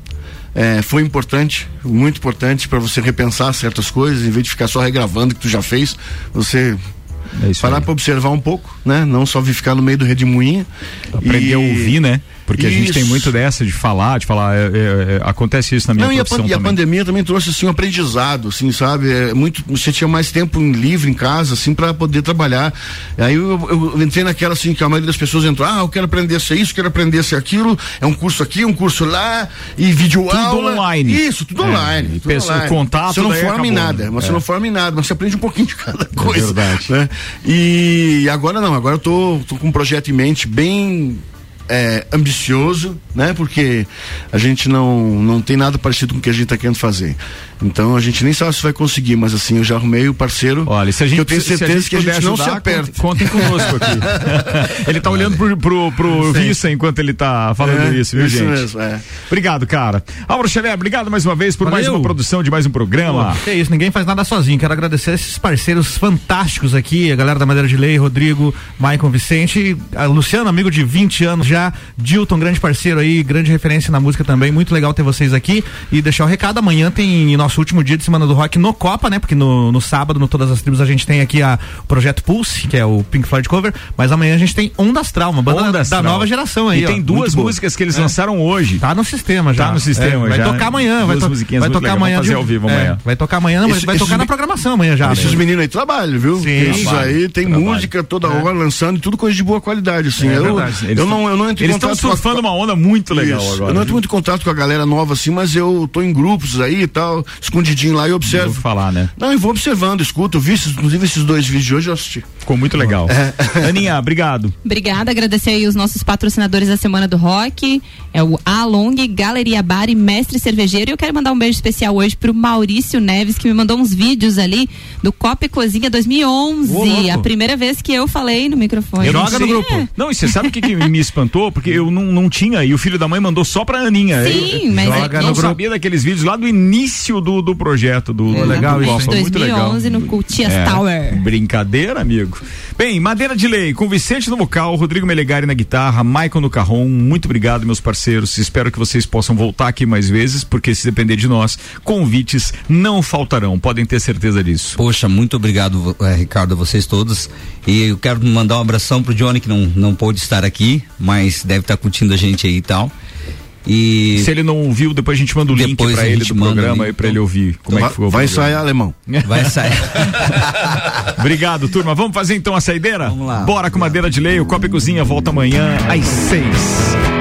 é, foi importante, muito importante para você repensar certas coisas, em vez de ficar só regravando o que tu já fez, você é parar para observar um pouco, né? Não só ficar no meio do redemoinho. Aprender e... a ouvir, né? Porque isso. a gente tem muito dessa de falar, de falar, é, é, é, acontece isso na minha Não, e a, e a pandemia também trouxe assim um aprendizado, assim, sabe? É, muito, você tinha mais tempo livre em casa, assim, para poder trabalhar. Aí eu, eu, entrei naquela assim que a maioria das pessoas entrou, ah, eu quero aprender a ser isso, quero aprender a ser aquilo, é um curso aqui, um curso lá, e vídeo tudo online. Isso, tudo é, online. Tudo pessoa, online. contato. Você não forma acabou, em nada, você é. não forma em nada, mas você aprende um pouquinho de cada coisa. Verdade. Né? E agora não, agora eu tô, tô com um projeto em mente bem é, ambicioso, né? Porque a gente não, não tem nada parecido com o que a gente está querendo fazer. Então a gente nem sabe se vai conseguir, mas assim, eu já arrumei o parceiro. Olha, se a gente, eu tenho certeza a gente que a gente ajudar, não se aperta. Contem conosco aqui. ele está olhando pro, pro, pro Vissa enquanto ele está falando é, isso, viu, isso gente? Mesmo, é. Obrigado, cara. Álvaro Xavier, obrigado mais uma vez por Valeu. mais uma produção de mais um programa. Pô, que isso, ninguém faz nada sozinho. Quero agradecer a esses parceiros fantásticos aqui, a galera da Madeira de Lei, Rodrigo, Maicon Vicente, a Luciano, amigo de 20 anos já, Dilton, grande parceiro aí, grande referência na música também. Muito legal ter vocês aqui e deixar o recado. Amanhã tem nosso último dia de semana do rock no Copa, né? Porque no, no sábado, no Todas as Tribos, a gente tem aqui a, o projeto Pulse, que é o Pink Floyd cover, mas amanhã a gente tem Onda Astral, uma banda da, da nova geração aí. E tem ó, duas músicas que eles é. lançaram hoje. Tá no sistema já. Tá no sistema é, já. Vai tocar amanhã, vai, to vai tocar amanhã. De, ao vivo é, amanhã. Vai tocar amanhã, não, vai tocar na programação amanhã já. Esses né? meninos aí trabalham, viu? Sim, Isso aí tem música toda é. hora lançando e tudo coisa de boa qualidade, assim. É, eu, eu, não, eu não entro Eles estão surfando uma onda muito legal agora. Eu não entro muito em contato com a galera nova assim, mas eu tô em grupos aí e tal, escondidinho lá e observo. Vou falar, né? Não, eu vou observando, escuto, vi, inclusive esses dois vídeos de hoje eu assisti. Ficou muito legal. É. Aninha, obrigado. Obrigada, agradecer aí os nossos patrocinadores da Semana do Rock, é o Along, Galeria Bar e Mestre Cervejeiro. E eu quero mandar um beijo especial hoje pro Maurício Neves, que me mandou uns vídeos ali do Copa e Cozinha 2011. Ô, a primeira vez que eu falei no microfone. Eu Joga no grupo. É. Não, e você sabe o que, que me espantou? Porque eu não, não tinha, e o filho da mãe mandou só pra Aninha. Sim, eu, mas Joga é, eu não sabia daqueles vídeos lá do início do, do projeto do, é, legal, do Copa. 2011 muito legal. no Cultias É, Tower. Brincadeira, amigo. Bem, Madeira de Lei, com Vicente no vocal, Rodrigo Melegari na guitarra, Michael no carrom. Muito obrigado, meus parceiros. Espero que vocês possam voltar aqui mais vezes, porque se depender de nós, convites não faltarão. Podem ter certeza disso. Poxa, muito obrigado, eh, Ricardo, a vocês todos. E eu quero mandar um abração pro Johnny, que não, não pôde estar aqui, mas deve estar curtindo a gente aí e tal. E Se ele não ouviu, depois a gente manda o link Depois pra a ele do programa aí pra então. ele ouvir como é que foi Vai sair alemão. vai sair. Obrigado, turma. Vamos fazer então a saideira? Vamos lá. Bora com Madeira de Lei. O Copa e Cozinha volta amanhã às seis.